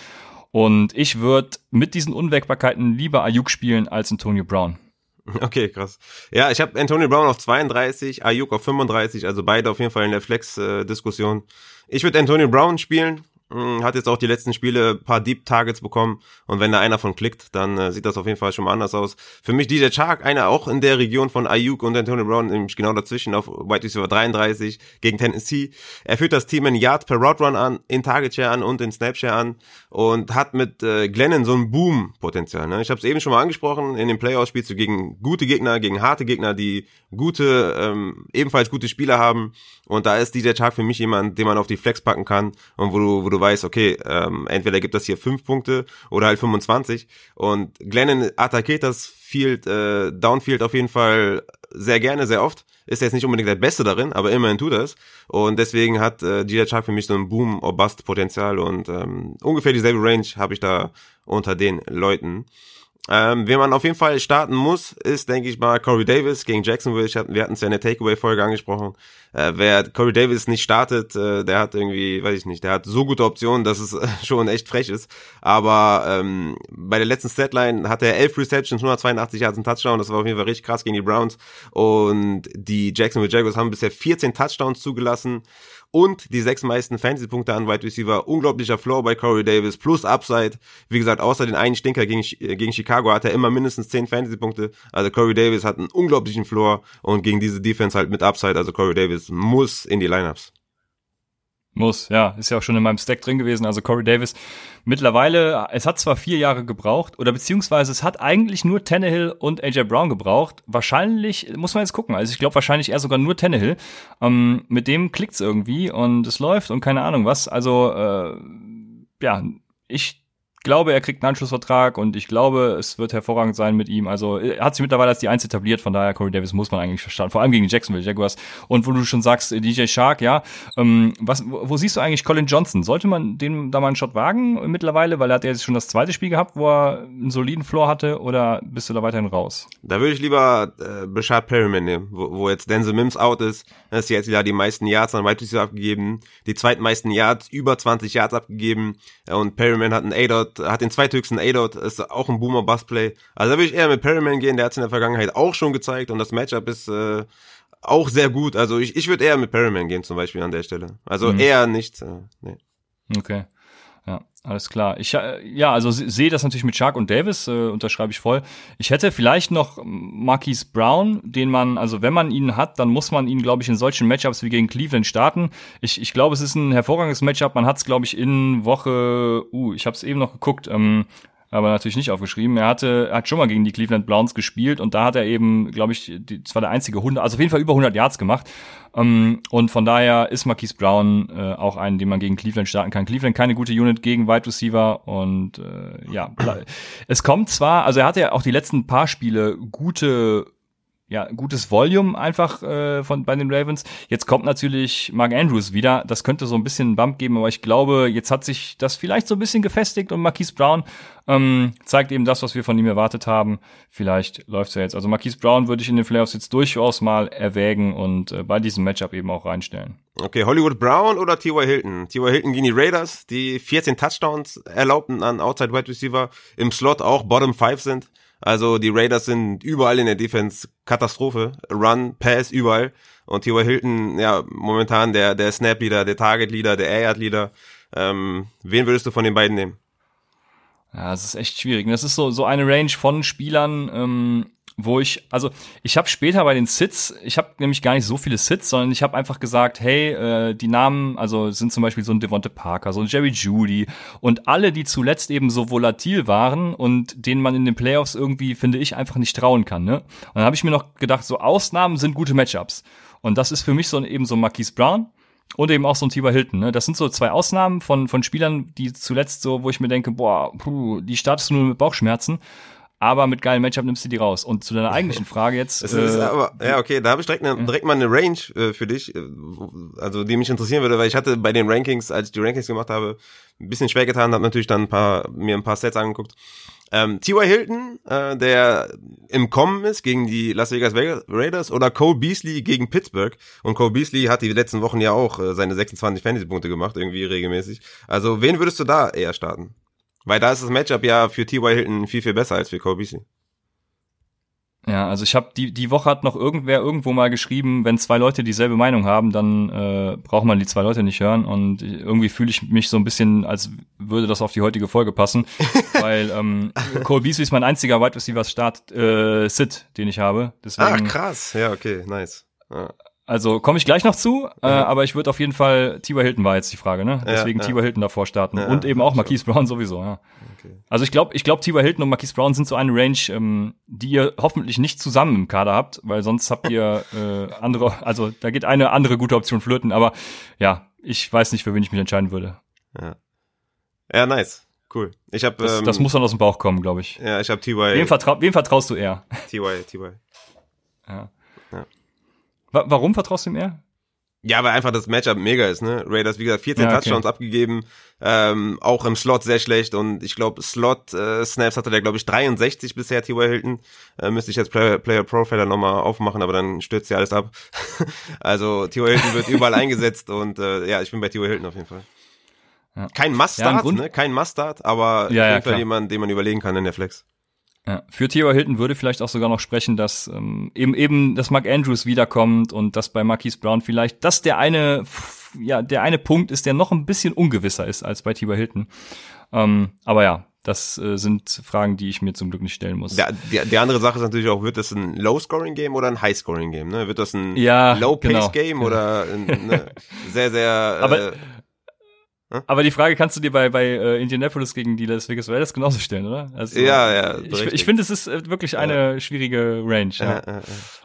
Und ich würde mit diesen Unwägbarkeiten lieber Ayuk spielen als Antonio Brown. Okay, krass. Ja, ich habe Antonio Brown auf 32, Ayuk auf 35, also beide auf jeden Fall in der Flex-Diskussion. Ich würde Antonio Brown spielen, hm, hat jetzt auch die letzten Spiele paar Deep Targets bekommen und wenn da einer von klickt, dann äh, sieht das auf jeden Fall schon mal anders aus. Für mich DJ Chark, einer auch in der Region von Ayuk und Antonio Brown, nämlich genau dazwischen auf White Receiver 33 gegen Tennessee. Er führt das Team in Yard per Route Run an, in Target Share an und in Snap Share an und hat mit äh, Glennon so ein Boom-Potenzial. Ne? Ich habe es eben schon mal angesprochen, in den Playoffs spielst du gegen gute Gegner, gegen harte Gegner, die gute, ähm, ebenfalls gute Spieler haben und da ist DJ Chark für mich jemand, den man auf die Flex packen kann und wo du, wo du weißt, okay, ähm, entweder gibt das hier fünf Punkte oder halt 25. Und Glennon attackiert das Field, äh, Downfield auf jeden Fall sehr gerne, sehr oft. Ist jetzt nicht unbedingt der Beste darin, aber immerhin tut es. Und deswegen hat äh, DJ Chark für mich so ein Boom- or Bust-Potenzial und ähm, ungefähr dieselbe Range habe ich da unter den Leuten. Ähm, wen man auf jeden Fall starten muss, ist, denke ich mal, Corey Davis gegen Jacksonville. Ich hatte, wir hatten es ja in der Takeaway-Folge angesprochen. Äh, wer Corey Davis nicht startet, äh, der hat irgendwie, weiß ich nicht, der hat so gute Optionen, dass es äh, schon echt frech ist. Aber ähm, bei der letzten Statline hat er 11 Receptions, 182 Yards und Touchdown. Das war auf jeden Fall richtig krass gegen die Browns. Und die Jacksonville Jaguars haben bisher 14 Touchdowns zugelassen und die sechs meisten Fantasy-Punkte an Wide Receiver. Unglaublicher Floor bei Corey Davis plus Upside. Wie gesagt, außer den einen Stinker gegen, äh, gegen Chicago hat er immer mindestens zehn Fantasy-Punkte. Also Corey Davis hat einen unglaublichen Floor und gegen diese Defense halt mit Upside. Also Corey Davis muss in die Lineups. Muss, ja. Ist ja auch schon in meinem Stack drin gewesen. Also Corey Davis mittlerweile, es hat zwar vier Jahre gebraucht, oder beziehungsweise es hat eigentlich nur Tannehill und AJ Brown gebraucht. Wahrscheinlich, muss man jetzt gucken. Also ich glaube wahrscheinlich eher sogar nur Tannehill. Ähm, mit dem klickt's irgendwie und es läuft und keine Ahnung was. Also, äh, ja, ich glaube, er kriegt einen Anschlussvertrag und ich glaube, es wird hervorragend sein mit ihm. Also er hat sich mittlerweile als die Eins etabliert, von daher Corey Davis muss man eigentlich verstanden. Vor allem gegen die Jacksonville Jaguars. Und wo du schon sagst, äh, DJ Shark, ja, ähm, was, wo siehst du eigentlich Colin Johnson? Sollte man den da mal einen Shot wagen mittlerweile, weil er hat ja jetzt schon das zweite Spiel gehabt, wo er einen soliden Floor hatte, oder bist du da weiterhin raus? Da würde ich lieber äh, Bashard Perryman nehmen, wo, wo jetzt Denzel Mims out ist. Er ist jetzt wieder die meisten Yards an Wide abgegeben, die zweitmeisten Yards, über 20 Yards abgegeben und Perryman hat einen A-Dot hat den zweithöchsten A-Dot, ist auch ein Boomer-Bust-Play. Also da würde ich eher mit Perryman gehen, der hat es in der Vergangenheit auch schon gezeigt und das Matchup ist äh, auch sehr gut. Also ich, ich würde eher mit Perryman gehen zum Beispiel an der Stelle. Also mhm. eher nicht. Äh, nee. Okay. Ja, alles klar. Ich äh, ja, also sehe das natürlich mit Shark und Davis, äh, unterschreibe ich voll. Ich hätte vielleicht noch Marquise Brown, den man, also wenn man ihn hat, dann muss man ihn, glaube ich, in solchen Matchups wie gegen Cleveland starten. Ich, ich glaube, es ist ein hervorragendes Matchup. Man hat es, glaube ich, in Woche, uh, ich habe es eben noch geguckt, ähm, aber natürlich nicht aufgeschrieben. Er hatte, hat schon mal gegen die Cleveland Browns gespielt und da hat er eben, glaube ich, die, das war der einzige 100, also auf jeden Fall über 100 Yards gemacht. Ähm, und von daher ist Marquise Brown äh, auch einen, den man gegen Cleveland starten kann. Cleveland keine gute Unit gegen Wide Receiver und äh, ja, es kommt zwar, also er hatte ja auch die letzten paar Spiele gute ja, gutes Volume einfach äh, von bei den Ravens. Jetzt kommt natürlich Mark Andrews wieder. Das könnte so ein bisschen einen Bump geben, aber ich glaube, jetzt hat sich das vielleicht so ein bisschen gefestigt und Marquise Brown ähm, zeigt eben das, was wir von ihm erwartet haben. Vielleicht läuft's ja jetzt. Also Marquise Brown würde ich in den Playoffs jetzt durchaus mal erwägen und äh, bei diesem Matchup eben auch reinstellen. Okay, Hollywood Brown oder T.Y. Hilton? T.Y. Hilton gegen die Raiders, die 14 Touchdowns erlaubten an Outside Wide Receiver, im Slot auch Bottom 5 sind. Also die Raiders sind überall in der Defense Katastrophe. Run, Pass, überall. Und T.Y. Hilton, ja, momentan der, der Snap-Leader, der Target-Leader, der Air-Leader. Ähm, wen würdest du von den beiden nehmen? Ja, das ist echt schwierig. Das ist so, so eine Range von Spielern, ähm, wo ich, also ich habe später bei den Sits, ich habe nämlich gar nicht so viele Sits, sondern ich habe einfach gesagt, hey, äh, die Namen, also sind zum Beispiel so ein Devonte Parker, so ein Jerry Judy und alle, die zuletzt eben so volatil waren und denen man in den Playoffs irgendwie, finde ich, einfach nicht trauen kann. Ne? Und dann habe ich mir noch gedacht, so Ausnahmen sind gute Matchups. Und das ist für mich so eben so Marquise Brown und eben auch so ein Tiber Hilton. Ne? Das sind so zwei Ausnahmen von, von Spielern, die zuletzt so, wo ich mir denke, boah, puh, die startest du nur mit Bauchschmerzen aber mit geilen Matchup nimmst du die raus. Und zu deiner eigentlichen Frage jetzt. Ist äh, aber, ja, okay, da habe ich direkt, ne, direkt mal eine Range äh, für dich, äh, also die mich interessieren würde, weil ich hatte bei den Rankings, als ich die Rankings gemacht habe, ein bisschen schwer getan, habe natürlich dann ein paar, mir ein paar Sets angeguckt. Ähm, T.Y. Hilton, äh, der im Kommen ist gegen die Las Vegas Raiders oder Cole Beasley gegen Pittsburgh. Und Cole Beasley hat die letzten Wochen ja auch äh, seine 26 Fantasy-Punkte gemacht, irgendwie regelmäßig. Also wen würdest du da eher starten? Weil da ist das Matchup ja für T.Y. Hilton viel, viel besser als für Cole Beasley. Ja, also ich habe die die Woche hat noch irgendwer irgendwo mal geschrieben, wenn zwei Leute dieselbe Meinung haben, dann äh, braucht man die zwei Leute nicht hören und irgendwie fühle ich mich so ein bisschen, als würde das auf die heutige Folge passen, weil ähm, Cole Beasley ist mein einziger Wide Receiver Start äh, Sit, den ich habe. Deswegen, ah krass, ja okay, nice. Ja. Also komme ich gleich noch zu, äh, aber ich würde auf jeden Fall Tiber Hilton war jetzt die Frage, ne? Deswegen ja, ja. Tiber Hilton davor starten ja, und eben auch Marquise Brown sowieso, ja. Okay. Also ich glaube, ich glaube Tiber Hilton und Marquise Brown sind so eine Range, ähm, die ihr hoffentlich nicht zusammen im Kader habt, weil sonst habt ihr äh, andere, also da geht eine andere gute Option flirten, aber ja, ich weiß nicht, für wen ich mich entscheiden würde. Ja, ja nice. Cool. Ich hab, das, ähm, das muss dann aus dem Bauch kommen, glaube ich. Ja, ich habe TY. Wem, vertrau wem vertraust du eher? TY, TY. Ja. Wa warum vertraust du ihm eher? Ja, weil einfach das Matchup mega ist, ne? Raiders, wie gesagt, 14 ja, okay. Touchdowns abgegeben, ähm, auch im Slot sehr schlecht und ich glaube, Slot-Snaps äh, hatte der, glaube ich, 63 bisher, T.Y. Hilton. Äh, müsste ich jetzt Player, Player Profiler nochmal aufmachen, aber dann stürzt ja alles ab. also T.Y. Hilton wird überall eingesetzt und äh, ja, ich bin bei T.Y. Hilton auf jeden Fall. Ja. Kein Mustard, ja, ne? Kein Mustard, aber ja, auf jeden Fall jemand, den man überlegen kann in der Flex. Ja, für Theo Hilton würde vielleicht auch sogar noch sprechen, dass ähm, eben eben dass Mark Andrews wiederkommt und dass bei Marquise Brown vielleicht das der eine ja der eine Punkt ist, der noch ein bisschen ungewisser ist als bei Theo Hilton. Ähm, aber ja, das äh, sind Fragen, die ich mir zum Glück nicht stellen muss. Der, der, die andere Sache ist natürlich auch, wird das ein Low-Scoring-Game oder ein High-Scoring-Game? Ne? Wird das ein ja, Low-Pace-Game genau. oder ein, ne, sehr, sehr... Aber, äh, Aber die Frage kannst du dir bei, bei äh, Indianapolis gegen die Las Vegas Raiders genauso stellen, oder? Also, ja, ja. Ich, ich finde, es ist äh, wirklich eine ja. schwierige Range. Ja. Ja,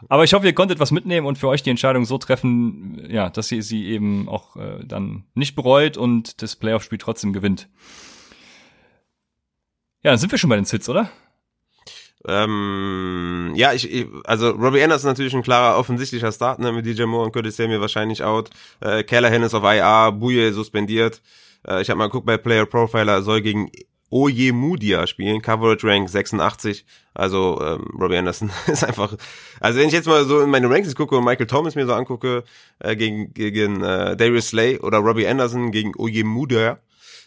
Aber ich hoffe, ihr konntet was mitnehmen und für euch die Entscheidung so treffen, ja, dass ihr sie eben auch äh, dann nicht bereut und das Playoff-Spiel trotzdem gewinnt. Ja, dann sind wir schon bei den Sits, oder? Ähm, ja, ich, also Robbie Anderson natürlich ein klarer offensichtlicher Start ne, mit DJ Moore und Curtis Samuel wahrscheinlich out. Äh, Callahan ist auf IA, Bouye suspendiert. Äh, ich habe mal geguckt bei Player Profiler, soll gegen Oje Mudia spielen, Coverage Rank 86. Also ähm, Robbie Anderson ist einfach. Also wenn ich jetzt mal so in meine Rankings gucke und Michael Thomas mir so angucke äh, gegen gegen äh, Darius Slay oder Robbie Anderson gegen Oje Mudia,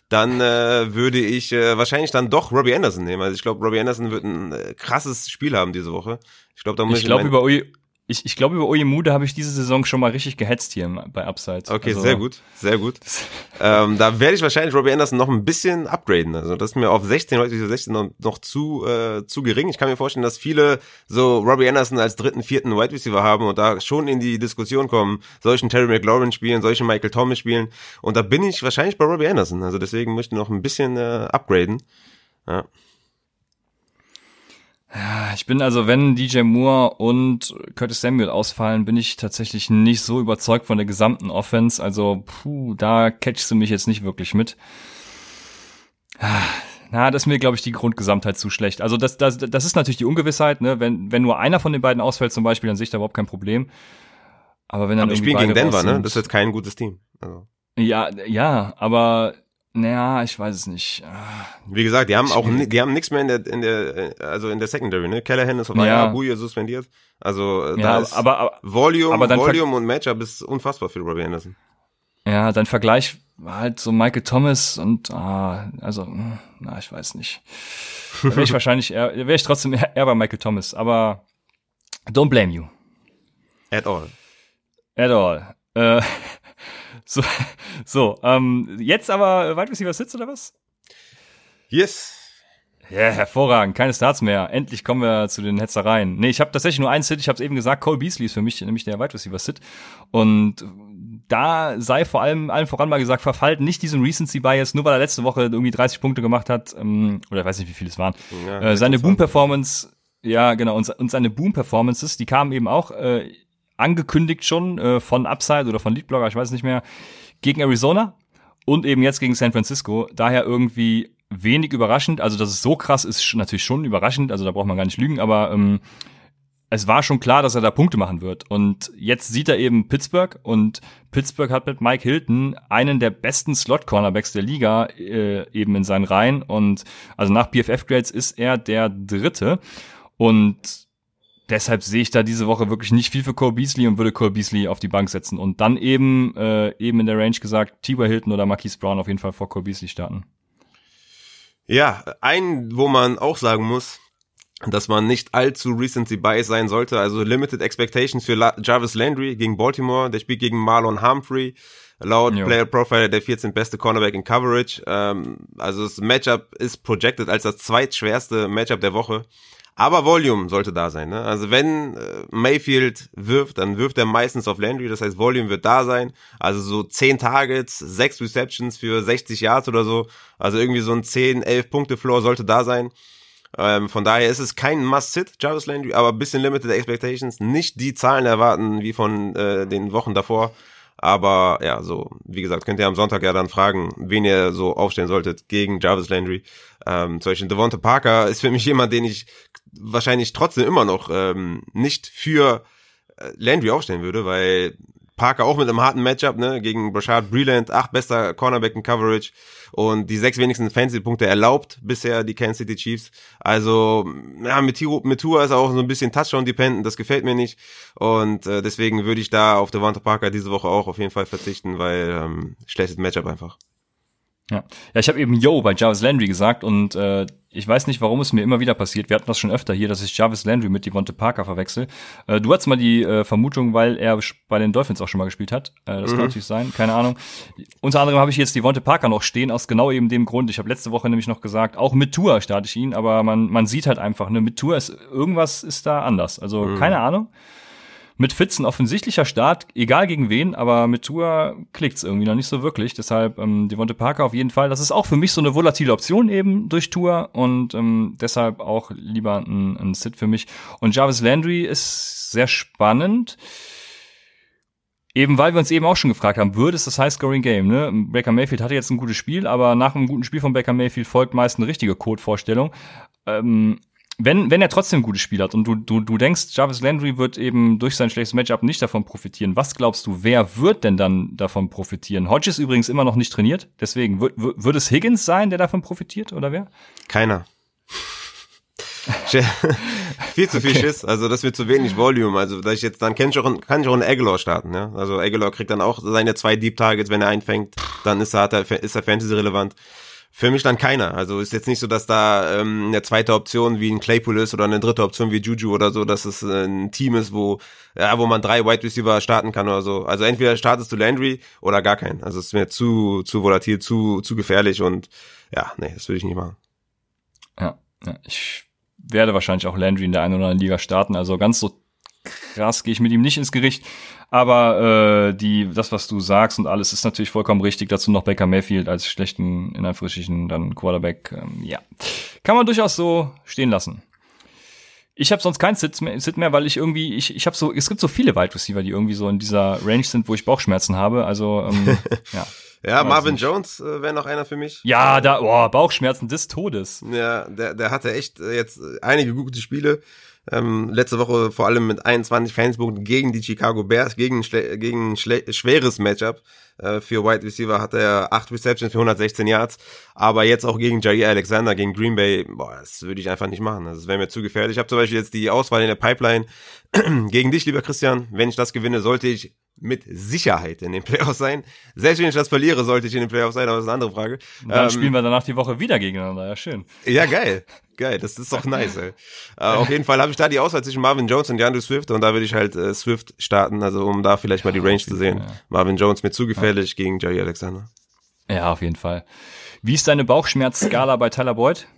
dann äh, würde ich äh, wahrscheinlich dann doch Robbie Anderson nehmen. Also ich glaube, Robbie Anderson wird ein äh, krasses Spiel haben diese Woche. Ich glaube, da muss ich, ich glaube über ich, ich glaube, über Ojemude habe ich diese Saison schon mal richtig gehetzt hier bei Upside. Okay, also, sehr gut, sehr gut. ähm, da werde ich wahrscheinlich Robbie Anderson noch ein bisschen upgraden. Also das ist mir auf 16, heute 16 noch, noch zu, äh, zu gering. Ich kann mir vorstellen, dass viele so Robbie Anderson als dritten, vierten Wide Receiver haben und da schon in die Diskussion kommen, solchen Terry McLaurin spielen, solchen Michael Thomas spielen. Und da bin ich wahrscheinlich bei Robbie Anderson. Also deswegen möchte ich noch ein bisschen äh, upgraden. Ja. Ja, ich bin also, wenn DJ Moore und Curtis Samuel ausfallen, bin ich tatsächlich nicht so überzeugt von der gesamten Offense. Also, puh, da catchst du mich jetzt nicht wirklich mit. Na, das ist mir, glaube ich, die Grundgesamtheit zu schlecht. Also das, das, das ist natürlich die Ungewissheit, ne? Wenn, wenn nur einer von den beiden ausfällt zum Beispiel, dann sehe ich da überhaupt kein Problem. Aber wenn dann aber irgendwie spielen gegen Denver, ne? Das ist jetzt kein gutes Team. Also. Ja, ja, aber naja, ich weiß es nicht. Ah. Wie gesagt, die haben auch, die haben nichts mehr in der, in der, also in der Secondary, ne? Callahan ist auf ja. Abuja suspendiert. Also, äh, ja, da ist aber, aber, Volume, aber Volume und Matchup ist unfassbar für Robbie Anderson. Ja, dein Vergleich war halt so Michael Thomas und, ah, also, hm, na, ich weiß nicht. Da wäre ich wahrscheinlich eher, wäre ich trotzdem eher, eher bei Michael Thomas, aber don't blame you. At all. At all. Äh, so, so ähm, jetzt aber Wide Receiver Sitz oder was? Yes. Ja, yeah, hervorragend. Keine Starts mehr. Endlich kommen wir zu den Hetzereien. Nee, ich habe tatsächlich nur einen Sit. Ich habe es eben gesagt, Cole Beasley ist für mich nämlich der Wide Receiver Sit. Und da sei vor allem allen voran mal gesagt, verfallt nicht diesen Recency Bias, nur weil er letzte Woche irgendwie 30 Punkte gemacht hat, ähm, oder ich weiß nicht, wie viele es waren. Ja, äh, seine Boom-Performance, ja, genau, und, und seine Boom-Performances, die kamen eben auch äh, angekündigt schon äh, von Upside oder von Leadblogger, ich weiß nicht mehr, gegen Arizona und eben jetzt gegen San Francisco. Daher irgendwie wenig überraschend. Also, dass es so krass ist, natürlich schon überraschend. Also, da braucht man gar nicht lügen, aber ähm, es war schon klar, dass er da Punkte machen wird. Und jetzt sieht er eben Pittsburgh und Pittsburgh hat mit Mike Hilton einen der besten Slot-Cornerbacks der Liga äh, eben in seinen Reihen. Und also nach PFF-Grades ist er der Dritte. Und deshalb sehe ich da diese Woche wirklich nicht viel für Cole Beasley und würde Cole Beasley auf die Bank setzen und dann eben äh, eben in der Range gesagt, T.Y. Hilton oder Marquise Brown auf jeden Fall vor Cole Beasley starten. Ja, ein, wo man auch sagen muss, dass man nicht allzu recency biased sein sollte. Also Limited Expectations für La Jarvis Landry gegen Baltimore. Der spielt gegen Marlon Humphrey. Laut jo. Player Profile der 14 beste Cornerback in Coverage. Ähm, also das Matchup ist projected als das zweitschwerste Matchup der Woche. Aber Volume sollte da sein. Ne? Also wenn äh, Mayfield wirft, dann wirft er meistens auf Landry. Das heißt, Volume wird da sein. Also so 10 Targets, 6 Receptions für 60 Yards oder so. Also irgendwie so ein 10, 11 Punkte Floor sollte da sein. Ähm, von daher ist es kein Must-Sit, Jarvis Landry, aber bisschen Limited Expectations. Nicht die Zahlen erwarten wie von äh, den Wochen davor. Aber ja, so, wie gesagt, könnt ihr am Sonntag ja dann fragen, wen ihr so aufstellen solltet gegen Jarvis Landry. Ähm, zum Beispiel Devonta Parker ist für mich jemand, den ich wahrscheinlich trotzdem immer noch ähm, nicht für äh, Landry aufstellen würde, weil Parker auch mit einem harten Matchup, ne, gegen Brashard Breland, acht bester Cornerback in Coverage und die sechs wenigsten Fantasy-Punkte erlaubt bisher die Kansas City Chiefs. Also, ja, mit, mit Tour ist auch so ein bisschen Touchdown-dependent, das gefällt mir nicht und äh, deswegen würde ich da auf Devonta Parker diese Woche auch auf jeden Fall verzichten, weil ähm, schlechtes Matchup einfach. Ja, ja ich habe eben Yo bei Jarvis Landry gesagt und äh, ich weiß nicht, warum es mir immer wieder passiert. Wir hatten das schon öfter hier, dass ich Jarvis Landry mit Devonte Parker verwechsel. Äh, du hattest mal die äh, Vermutung, weil er bei den Dolphins auch schon mal gespielt hat. Äh, das mhm. kann natürlich sein, keine Ahnung. Unter anderem habe ich jetzt Devonte Parker noch stehen, aus genau eben dem Grund. Ich habe letzte Woche nämlich noch gesagt, auch mit Tour starte ich ihn, aber man, man sieht halt einfach, ne, mit Tour ist irgendwas ist da anders. Also mhm. keine Ahnung. Mit Fitz ein offensichtlicher Start, egal gegen wen, aber mit Tour klickt's irgendwie noch nicht so wirklich. Deshalb ähm, Devonte Parker auf jeden Fall. Das ist auch für mich so eine volatile Option eben durch Tour und ähm, deshalb auch lieber ein, ein Sit für mich. Und Jarvis Landry ist sehr spannend. Eben weil wir uns eben auch schon gefragt haben, würde es das High-Scoring-Game, ne? Baker Mayfield hatte jetzt ein gutes Spiel, aber nach einem guten Spiel von Baker Mayfield folgt meist eine richtige Code-Vorstellung. Ähm, wenn, wenn er trotzdem ein gutes Spiel hat und du, du, du denkst, Jarvis Landry wird eben durch sein schlechtes Matchup nicht davon profitieren, was glaubst du, wer wird denn dann davon profitieren? Hodges übrigens immer noch nicht trainiert, deswegen, wird, wird es Higgins sein, der davon profitiert, oder wer? Keiner. viel zu viel okay. Schiss, also das wird zu wenig Volume. Also da ich jetzt dann kann ich auch, einen, kann ich auch einen Aguilar starten, ja. Also Aguilar kriegt dann auch seine zwei Deep Targets, wenn er einfängt, dann ist er, hat er, ist er Fantasy relevant. Für mich dann keiner. Also ist jetzt nicht so, dass da ähm, eine zweite Option wie ein Claypool ist oder eine dritte Option wie Juju oder so, dass es ein Team ist, wo ja, wo man drei Wide Receiver starten kann oder so. Also entweder startest du Landry oder gar keinen. Also es ist mir zu zu volatil, zu zu gefährlich und ja, nee, das würde ich nicht machen. Ja, ja ich werde wahrscheinlich auch Landry in der einen oder anderen Liga starten. Also ganz so krass gehe ich mit ihm nicht ins Gericht. Aber äh, die, das, was du sagst und alles, ist natürlich vollkommen richtig. Dazu noch Baker Mayfield als schlechten, in Anführungsstrichen, dann Quarterback. Ähm, ja, kann man durchaus so stehen lassen. Ich habe sonst keinen Sit mehr, Sit mehr, weil ich irgendwie, ich, ich habe so, es gibt so viele Wide Receiver, die irgendwie so in dieser Range sind, wo ich Bauchschmerzen habe. Also ähm, ja. Ja, Marvin Jones äh, wäre noch einer für mich. Ja, da, boah, Bauchschmerzen des Todes. Ja, der, der hatte echt jetzt einige gute Spiele. Ähm, letzte Woche vor allem mit 21 Fanspunkten gegen die Chicago Bears, gegen, gegen schweres Matchup. Äh, für Wide Receiver hat er 8 Receptions für 116 Yards. Aber jetzt auch gegen Jair Alexander, gegen Green Bay, boah, das würde ich einfach nicht machen. Das wäre mir zu gefährlich. Ich habe zum Beispiel jetzt die Auswahl in der Pipeline gegen dich, lieber Christian. Wenn ich das gewinne, sollte ich mit Sicherheit in den Playoffs sein. Selbst wenn ich das verliere, sollte ich in den Playoffs sein, aber das ist eine andere Frage. Und dann ähm, spielen wir danach die Woche wieder gegeneinander, ja schön. Ja, geil. Geil, das ist doch nice, ey. äh, auf jeden Fall habe ich da die Auswahl zwischen Marvin Jones und DeAndre Swift und da würde ich halt äh, Swift starten, also um da vielleicht mal die Range zu sehen. Ja. Marvin Jones mir zu gefährlich ja. gegen Jerry Alexander. Ja, auf jeden Fall. Wie ist deine Bauchschmerzskala bei Tyler Boyd?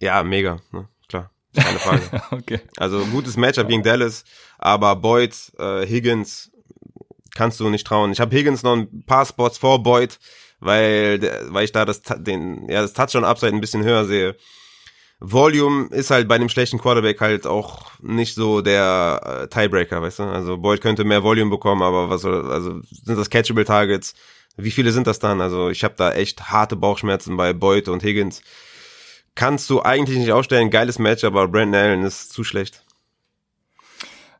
Ja, mega, ne? klar. Keine Frage. okay. Also gutes Matchup gegen Dallas, aber Boyd, äh, Higgins, kannst du nicht trauen. Ich habe Higgins noch ein paar Spots vor Boyd, weil, weil ich da das, den, ja, das Touchdown-Upside ein bisschen höher sehe. Volume ist halt bei dem schlechten Quarterback halt auch nicht so der äh, Tiebreaker, weißt du? Also Boyd könnte mehr Volume bekommen, aber was soll, also sind das catchable Targets? Wie viele sind das dann? Also ich habe da echt harte Bauchschmerzen bei Boyd und Higgins. Kannst du eigentlich nicht aufstellen, geiles Match, aber Brandon Allen ist zu schlecht.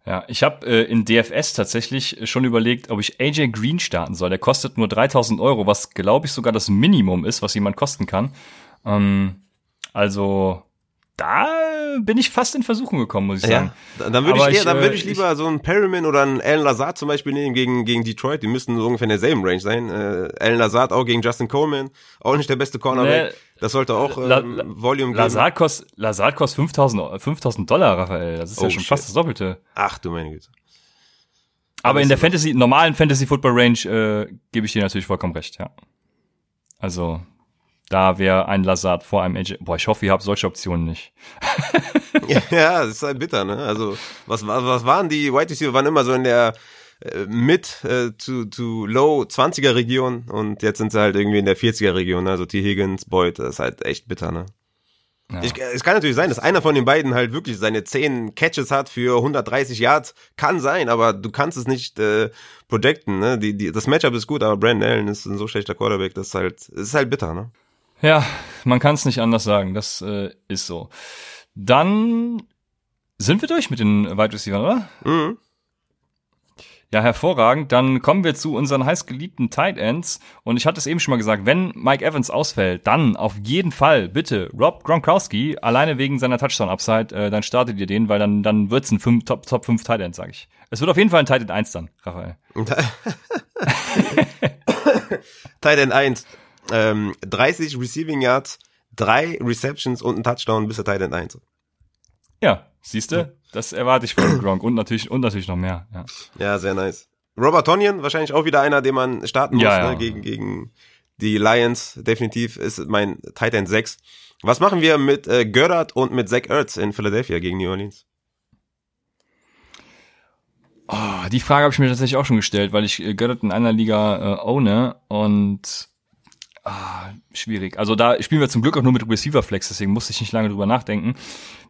Ja, ich habe äh, in DFS tatsächlich schon überlegt, ob ich AJ Green starten soll. Der kostet nur 3000 Euro, was glaube ich sogar das Minimum ist, was jemand kosten kann. Ähm, also da bin ich fast in Versuchung gekommen, muss ich sagen. Ja, dann würde ich, eher, dann würde ich äh, lieber ich, so einen Perriman oder einen Alan Lazard zum Beispiel nehmen gegen, gegen Detroit. Die müssten so ungefähr in derselben Range sein. Äh, Alan Lazard auch gegen Justin Coleman. Auch nicht der beste Cornerback. Das sollte auch ähm, La, La, Volume geben. Lazard kostet, Lazard kostet 5000, 5000 Dollar, Raphael. Das ist oh, ja schon shit. fast das Doppelte. Ach du meine Güte. Aber in der Fantasy, normalen Fantasy Football Range äh, gebe ich dir natürlich vollkommen recht, ja. Also, da wäre ein Lazard vor einem AJ. Boah, ich hoffe, ihr habt solche Optionen nicht. ja, das ist halt bitter, ne? Also, was, was, was waren die White Receiver? Waren immer so in der mit äh, zu, zu Low 20er Region und jetzt sind sie halt irgendwie in der 40er Region, ne? also T. Higgins, Boyd, das ist halt echt bitter, ne? Ja. Ich, es kann natürlich sein, dass einer von den beiden halt wirklich seine 10 Catches hat für 130 Yards. Kann sein, aber du kannst es nicht äh, projecten. Ne? Die, die, das Matchup ist gut, aber Brandon Allen ist ein so schlechter Quarterback, das ist halt, das ist halt bitter. Ne? Ja, man kann es nicht anders sagen. Das äh, ist so. Dann sind wir durch mit den Wide Receivers, oder? Mhm. Ja, hervorragend. Dann kommen wir zu unseren heißgeliebten Tight Ends. Und ich hatte es eben schon mal gesagt, wenn Mike Evans ausfällt, dann auf jeden Fall bitte Rob Gronkowski, alleine wegen seiner Touchdown-Upside, äh, dann startet ihr den, weil dann, dann wird's ein fünf, Top, Top 5 Tight End, sag ich. Es wird auf jeden Fall ein Tight End 1 dann, Raphael. Tight End 1 ähm, 30 Receiving Yards, drei Receptions und ein Touchdown bis der Tight End 1. Ja, siehst du, das erwarte ich von Gronk und natürlich und natürlich noch mehr. Ja, ja sehr nice. Robert Tonyan, wahrscheinlich auch wieder einer, den man starten muss, ja. Ne, gegen, gegen die Lions. Definitiv ist mein Tight End 6. Was machen wir mit äh, Goddard und mit Zach Ertz in Philadelphia gegen New Orleans? Oh, die Frage habe ich mir tatsächlich auch schon gestellt, weil ich äh, Goddard in einer Liga äh, ohne und ah, schwierig. Also da spielen wir zum Glück auch nur mit Receiver Flex, deswegen musste ich nicht lange drüber nachdenken.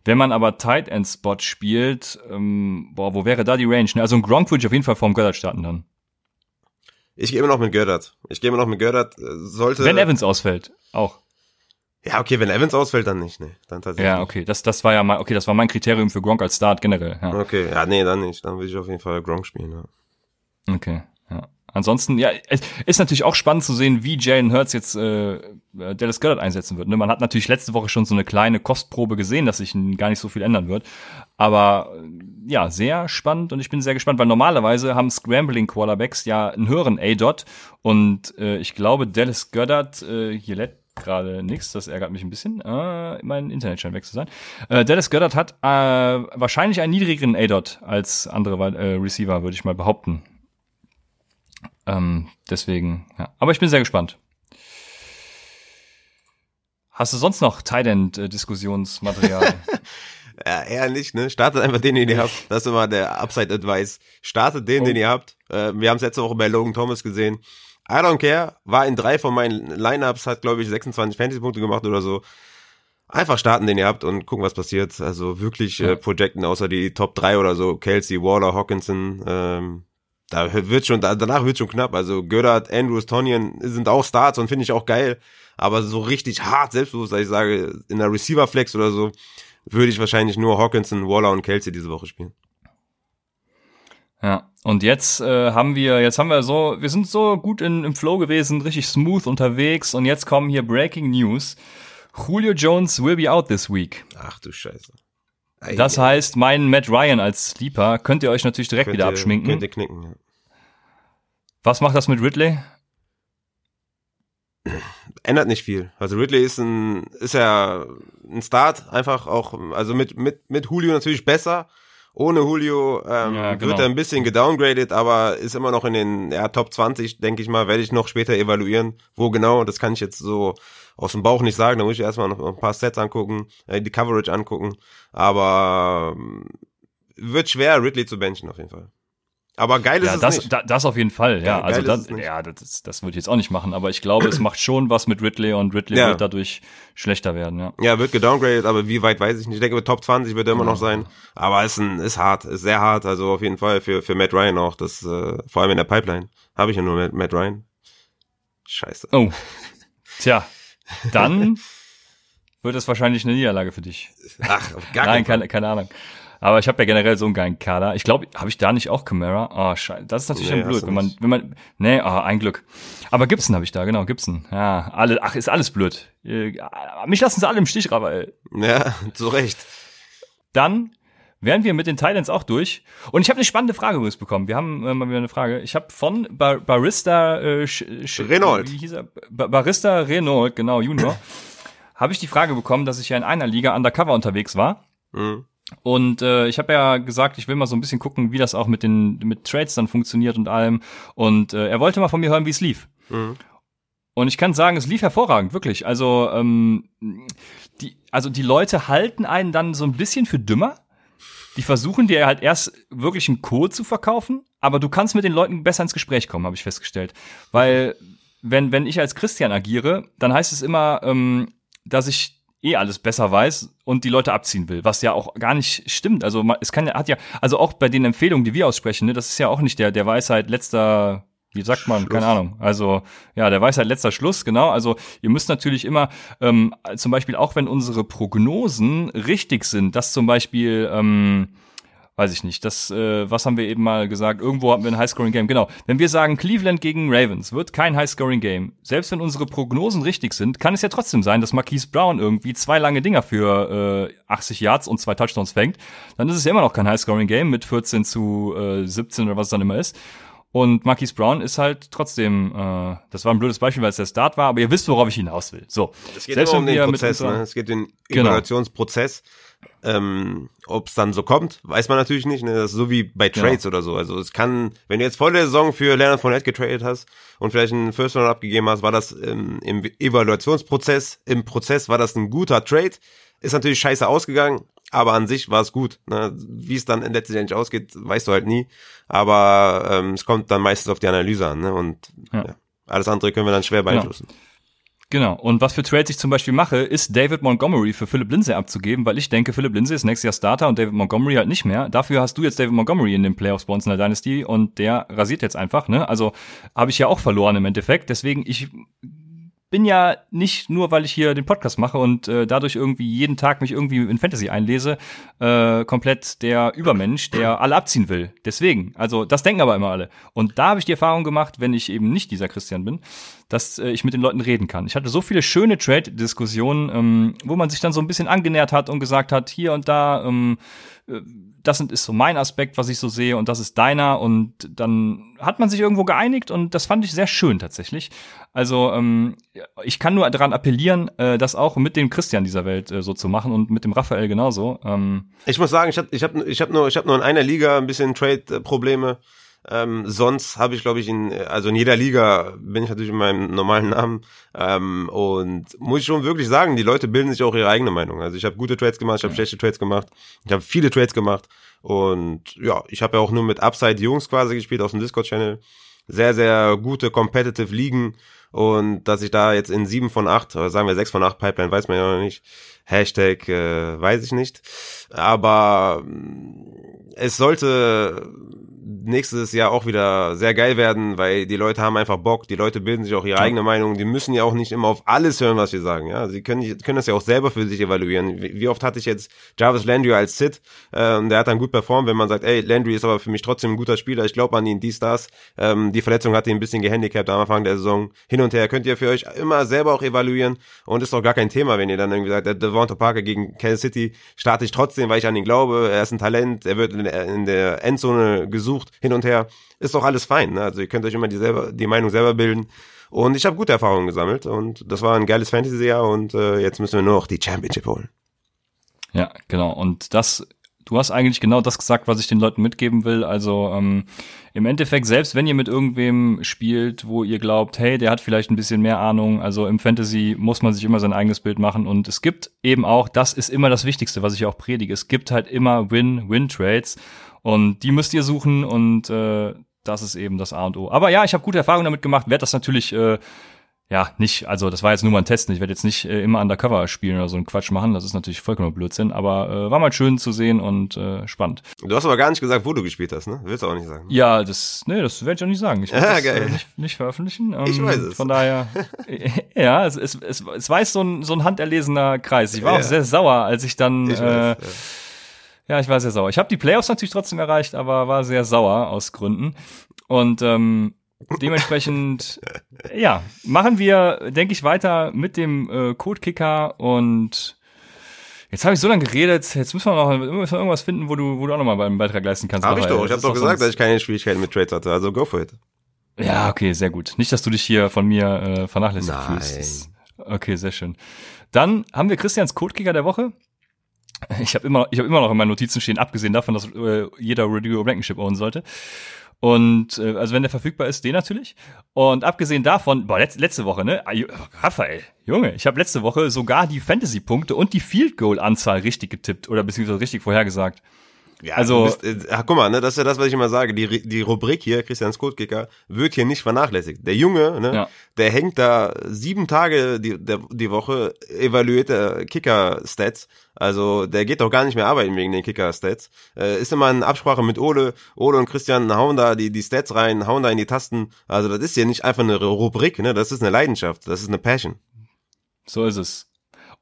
Wenn man aber Tight End Spot spielt, ähm, boah, wo wäre da die Range? Ne? Also ein Gronk würde ich auf jeden Fall vorm Goddard starten dann. Ich gehe immer noch mit Goddard. Ich gehe immer noch mit Goddard. Äh, sollte. Wenn Evans ausfällt, auch. Ja, okay, wenn Evans ausfällt, dann nicht, ne. Dann tatsächlich. Ja, okay, das, das war ja mal, okay, das war mein Kriterium für Gronk als Start generell. Ja. Okay, ja, nee, dann nicht. Dann will ich auf jeden Fall Gronk spielen, ja. Okay. Ansonsten, ja, es ist natürlich auch spannend zu sehen, wie Jalen Hurts jetzt äh, Dallas Goddard einsetzen wird. Ne? Man hat natürlich letzte Woche schon so eine kleine Kostprobe gesehen, dass sich gar nicht so viel ändern wird. Aber ja, sehr spannend und ich bin sehr gespannt, weil normalerweise haben Scrambling Quarterbacks ja einen höheren A-Dot und äh, ich glaube, Dallas Goddard, äh, hier lädt gerade nichts, das ärgert mich ein bisschen. Äh, mein Internet scheint weg zu sein. Äh, Dallas Goddard hat äh, wahrscheinlich einen niedrigeren A-Dot als andere äh, Receiver, würde ich mal behaupten. Ähm, deswegen, ja. Aber ich bin sehr gespannt. Hast du sonst noch Tident-Diskussionsmaterial? ja, eher nicht, ne? Startet einfach den, den ihr habt. Das ist immer der Upside-Advice. Startet den, oh. den ihr habt. Äh, wir haben es letzte Woche bei Logan Thomas gesehen. I don't care. War in drei von meinen Lineups, hat, glaube ich, 26 Fantasy-Punkte gemacht oder so. Einfach starten, den ihr habt und gucken, was passiert. Also wirklich ja. äh, projecten, außer die Top 3 oder so. Kelsey, Waller, Hawkinson. Ähm, da wird schon, da, danach wird schon knapp. Also Gödert, Andrews, Tonyan sind auch Starts und finde ich auch geil. Aber so richtig hart selbstbewusst, dass ich sage, in der Receiver Flex oder so, würde ich wahrscheinlich nur Hawkinson, Waller und Kelsey diese Woche spielen. Ja, und jetzt äh, haben wir, jetzt haben wir so, wir sind so gut in, im Flow gewesen, richtig smooth unterwegs und jetzt kommen hier Breaking News. Julio Jones will be out this week. Ach du Scheiße. Das heißt, mein Matt Ryan als Sleeper könnt ihr euch natürlich direkt wieder abschminken. Könnt ihr knicken, ja. Was macht das mit Ridley? Ändert nicht viel. Also Ridley ist ein, ist ja ein Start, einfach auch, also mit, mit, mit Julio natürlich besser. Ohne Julio ähm, ja, genau. wird er ein bisschen gedowngraded, aber ist immer noch in den ja, Top 20, denke ich mal, werde ich noch später evaluieren. Wo genau, das kann ich jetzt so aus dem Bauch nicht sagen. Da muss ich erstmal noch ein paar Sets angucken, äh, die Coverage angucken. Aber ähm, wird schwer, Ridley zu benchen auf jeden Fall. Aber geil ist ja, es das, nicht. Da, das auf jeden Fall, ja. Geil, also das, ja, das, das würde ich jetzt auch nicht machen, aber ich glaube, es macht schon was mit Ridley und Ridley ja. wird dadurch schlechter werden, ja. Ja, wird gedowngraded, aber wie weit weiß ich nicht. Ich denke, Top 20 wird er immer ja. noch sein. Aber es ist, ein, ist hart, ist sehr hart. Also auf jeden Fall für, für Matt Ryan auch. Das, äh, vor allem in der Pipeline. Habe ich ja nur mit Matt Ryan. Scheiße. Oh. Tja, dann wird es wahrscheinlich eine Niederlage für dich. Ach, auf gar Nein, keine, keine Ahnung. Aber ich habe ja generell so einen geilen Kader. Ich glaube, habe ich da nicht auch Camara? Oh, scheiße. Das ist natürlich nee, blöd, wenn man, wenn man, nee, oh, ein Glück. Aber Gibson habe ich da, genau, Gibson. Ja, alle, ach, ist alles blöd. Äh, mich lassen sie alle im Stich, Raphael. Ja, zu Recht. Dann wären wir mit den Titans auch durch. Und ich habe eine spannende Frage übrigens bekommen. Wir haben äh, mal wieder eine Frage. Ich habe von Bar Barista äh, Renault. Wie hieß er? Ba Barista Renault, genau, Junior. habe ich die Frage bekommen, dass ich ja in einer Liga undercover unterwegs war. Mhm. Und äh, ich habe ja gesagt, ich will mal so ein bisschen gucken, wie das auch mit den mit Trades dann funktioniert und allem. Und äh, er wollte mal von mir hören, wie es lief. Mhm. Und ich kann sagen, es lief hervorragend, wirklich. Also ähm, die, also die Leute halten einen dann so ein bisschen für dümmer. Die versuchen dir halt erst wirklich einen Code zu verkaufen, aber du kannst mit den Leuten besser ins Gespräch kommen, habe ich festgestellt. Weil wenn wenn ich als Christian agiere, dann heißt es immer, ähm, dass ich eh alles besser weiß und die Leute abziehen will, was ja auch gar nicht stimmt. Also es kann ja, hat ja, also auch bei den Empfehlungen, die wir aussprechen, ne, das ist ja auch nicht der, der Weisheit letzter, wie sagt man, Schluss. keine Ahnung. Also ja, der Weisheit letzter Schluss, genau. Also ihr müsst natürlich immer, ähm, zum Beispiel auch wenn unsere Prognosen richtig sind, dass zum Beispiel ähm, weiß ich nicht, das, äh, was haben wir eben mal gesagt? Irgendwo haben wir ein Highscoring-Game. Genau. Wenn wir sagen, Cleveland gegen Ravens wird kein Highscoring-Game, selbst wenn unsere Prognosen richtig sind, kann es ja trotzdem sein, dass Marquise Brown irgendwie zwei lange Dinger für äh, 80 Yards und zwei Touchdowns fängt. Dann ist es ja immer noch kein Highscoring-Game mit 14 zu äh, 17 oder was es dann immer ist. Und Marquise Brown ist halt trotzdem, äh, das war ein blödes Beispiel, weil es der Start war, aber ihr wisst, worauf ich hinaus will. So. Es geht Selbst immer um den Prozess, ne? Es geht den genau. Evaluationsprozess. Genau. Ähm, Ob es dann so kommt, weiß man natürlich nicht. Ne? Das ist so wie bei Trades ja. oder so. Also es kann, wenn du jetzt vor der Saison für Leonard von Fournette getradet hast und vielleicht einen First Round abgegeben hast, war das ähm, im Evaluationsprozess, im Prozess war das ein guter Trade. Ist natürlich scheiße ausgegangen, aber an sich war es gut. Ne? Wie es dann letztendlich ausgeht, weißt du halt nie. Aber ähm, es kommt dann meistens auf die Analyse an. Ne? Und ja. Ja, alles andere können wir dann schwer beeinflussen. Genau. Genau. Und was für Trades ich zum Beispiel mache, ist David Montgomery für Philip Lindsay abzugeben, weil ich denke, Philip Lindsay ist nächstes Jahr Starter und David Montgomery halt nicht mehr. Dafür hast du jetzt David Montgomery in den Playoffs bei uns in der Dynasty und der rasiert jetzt einfach, ne? Also habe ich ja auch verloren im Endeffekt. Deswegen, ich bin ja nicht nur, weil ich hier den Podcast mache und äh, dadurch irgendwie jeden Tag mich irgendwie in Fantasy einlese, äh, komplett der Übermensch, der alle abziehen will. Deswegen, also das denken aber immer alle. Und da habe ich die Erfahrung gemacht, wenn ich eben nicht dieser Christian bin, dass äh, ich mit den Leuten reden kann. Ich hatte so viele schöne Trade-Diskussionen, ähm, wo man sich dann so ein bisschen angenähert hat und gesagt hat, hier und da, ähm, äh, das ist so mein Aspekt, was ich so sehe und das ist deiner und dann hat man sich irgendwo geeinigt und das fand ich sehr schön tatsächlich. Also ähm, ich kann nur daran appellieren, äh, das auch mit dem Christian dieser Welt äh, so zu machen und mit dem Raphael genauso. Ähm, ich muss sagen, ich habe ich hab, ich hab nur ich hab nur in einer Liga ein bisschen Trade-Probleme. Ähm, sonst habe ich, glaube ich, in, also in jeder Liga bin ich natürlich in meinem normalen Namen. Ähm, und muss ich schon wirklich sagen, die Leute bilden sich auch ihre eigene Meinung. Also ich habe gute Trades gemacht, ich habe schlechte Trades gemacht, ich habe viele Trades gemacht. Und ja, ich habe ja auch nur mit Upside-Jungs quasi gespielt aus dem Discord-Channel. Sehr, sehr gute Competitive Ligen. Und dass ich da jetzt in sieben von acht, oder sagen wir sechs von acht Pipeline, weiß man ja noch nicht. Hashtag äh, weiß ich nicht. Aber es sollte nächstes Jahr auch wieder sehr geil werden, weil die Leute haben einfach Bock, die Leute bilden sich auch ihre eigene Meinung, die müssen ja auch nicht immer auf alles hören, was wir sagen, ja, sie können, können das ja auch selber für sich evaluieren. Wie, oft hatte ich jetzt Jarvis Landry als Sit, ähm, der hat dann gut performt, wenn man sagt, ey, Landry ist aber für mich trotzdem ein guter Spieler, ich glaube an ihn, dies, das, ähm, die Verletzung hat ihn ein bisschen gehandicapt am Anfang der Saison, hin und her, könnt ihr für euch immer selber auch evaluieren und ist doch gar kein Thema, wenn ihr dann irgendwie sagt, der Devonta Parker gegen Kansas City starte ich trotzdem, weil ich an ihn glaube, er ist ein Talent, er wird in der Endzone gesucht, hin und her, ist doch alles fein. Ne? Also ihr könnt euch immer die, selber, die Meinung selber bilden. Und ich habe gute Erfahrungen gesammelt und das war ein geiles Fantasy-Jahr und äh, jetzt müssen wir nur noch die Championship holen. Ja, genau. Und das, du hast eigentlich genau das gesagt, was ich den Leuten mitgeben will. Also ähm, im Endeffekt, selbst wenn ihr mit irgendwem spielt, wo ihr glaubt, hey, der hat vielleicht ein bisschen mehr Ahnung, also im Fantasy muss man sich immer sein eigenes Bild machen. Und es gibt eben auch, das ist immer das Wichtigste, was ich auch predige, es gibt halt immer Win-Win-Trades. Und die müsst ihr suchen. Und äh, das ist eben das A und O. Aber ja, ich habe gute Erfahrungen damit gemacht, werde das natürlich äh, ja, nicht, also das war jetzt nur mal ein Test. Ich werde jetzt nicht äh, immer Undercover spielen oder so einen Quatsch machen. Das ist natürlich vollkommen Blödsinn, aber äh, war mal schön zu sehen und äh, spannend. Du hast aber gar nicht gesagt, wo du gespielt hast, ne? Willst du auch nicht sagen. Ne? Ja, das, nee, das werde ich auch nicht sagen. Ich werde ja, das. Äh, nicht, nicht veröffentlichen. Ähm, ich weiß es. Von daher, ja, es, es, es, es weiß so ein, so ein handerlesener Kreis. Ich war ja. auch sehr sauer, als ich dann ich äh, weiß, ja ja, ich war sehr sauer. Ich habe die Playoffs natürlich trotzdem erreicht, aber war sehr sauer aus Gründen. Und ähm, dementsprechend, ja, machen wir, denke ich, weiter mit dem äh, Code-Kicker und Jetzt habe ich so lange geredet, jetzt müssen wir noch müssen wir irgendwas finden, wo du, wo du auch nochmal beim Beitrag leisten kannst. Hab ich doch, ich habe doch gesagt, dass ich keine Schwierigkeiten mit Trades hatte, also go for it. Ja, okay, sehr gut. Nicht, dass du dich hier von mir äh, vernachlässigt Nein. fühlst. Okay, sehr schön. Dann haben wir Christians Codekicker der Woche. Ich habe immer, ich habe immer noch in meinen Notizen stehen, abgesehen davon, dass äh, jeder Radio Blankenship own sollte. Und äh, also wenn der verfügbar ist, den natürlich. Und abgesehen davon, boah, letzte, letzte Woche, ne? Raphael, Junge, ich habe letzte Woche sogar die Fantasy-Punkte und die Field Goal-Anzahl richtig getippt oder beziehungsweise richtig vorhergesagt. Ja, also, bist, äh, ach, guck mal, ne, das ist ja das, was ich immer sage. Die, die Rubrik hier, Christians Codekicker, wird hier nicht vernachlässigt. Der Junge, ne, ja. der hängt da sieben Tage die, der, die Woche, evaluiert der Kicker-Stats. Also, der geht doch gar nicht mehr arbeiten wegen den Kicker-Stats. Äh, ist immer in Absprache mit Ole. Ole und Christian hauen da die, die Stats rein, hauen da in die Tasten. Also, das ist ja nicht einfach eine Rubrik, ne, das ist eine Leidenschaft, das ist eine Passion. So ist es.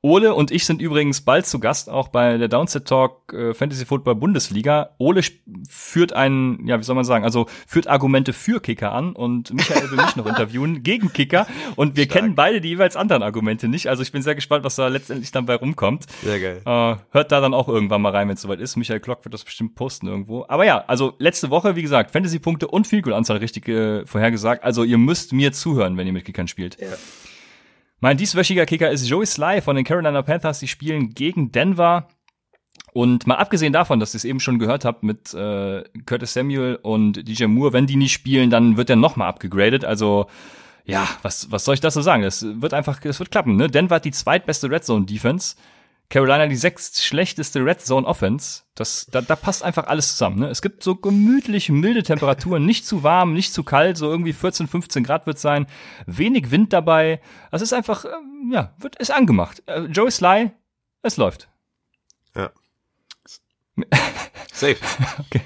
Ole und ich sind übrigens bald zu Gast auch bei der Downset Talk äh, Fantasy Football Bundesliga. Ole führt einen, ja, wie soll man sagen, also führt Argumente für Kicker an und Michael will mich noch interviewen gegen Kicker und wir Stark. kennen beide die jeweils anderen Argumente nicht. Also ich bin sehr gespannt, was da letztendlich dann bei rumkommt. Sehr geil. Äh, hört da dann auch irgendwann mal rein, wenn es soweit ist. Michael Klock wird das bestimmt posten irgendwo. Aber ja, also letzte Woche, wie gesagt, Fantasy-Punkte und Field-Goal-Anzahl richtig äh, vorhergesagt. Also ihr müsst mir zuhören, wenn ihr mit Kickern spielt. Ja. Mein dieswöchiger Kicker ist Joey Sly von den Carolina Panthers. Die spielen gegen Denver. Und mal abgesehen davon, dass ihr es eben schon gehört habt mit äh, Curtis Samuel und DJ Moore, wenn die nicht spielen, dann wird er nochmal abgegradet. Also ja, was, was soll ich dazu sagen? Es wird einfach, es wird klappen. Ne? Denver hat die zweitbeste Red Zone Defense. Carolina die sechst schlechteste Red Zone Offense. Das, da, da passt einfach alles zusammen. Ne? Es gibt so gemütlich milde Temperaturen, nicht zu warm, nicht zu kalt, so irgendwie 14, 15 Grad wird sein. Wenig Wind dabei. Das ist einfach, äh, ja, wird, ist angemacht. Äh, Joey Sly, es läuft. Ja. Safe. okay.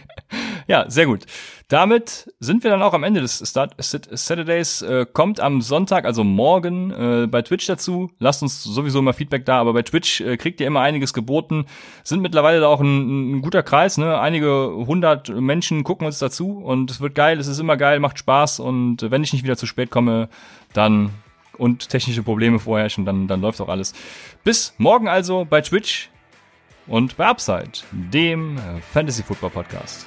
Ja, sehr gut. Damit sind wir dann auch am Ende des Start Saturdays. Äh, kommt am Sonntag, also morgen, äh, bei Twitch dazu. Lasst uns sowieso immer Feedback da, aber bei Twitch äh, kriegt ihr immer einiges geboten. Sind mittlerweile da auch ein, ein, guter Kreis, ne? Einige hundert Menschen gucken uns dazu und es wird geil, es ist immer geil, macht Spaß und wenn ich nicht wieder zu spät komme, dann und technische Probleme vorherrschen, dann, dann läuft auch alles. Bis morgen also bei Twitch und bei Upside, dem Fantasy Football Podcast.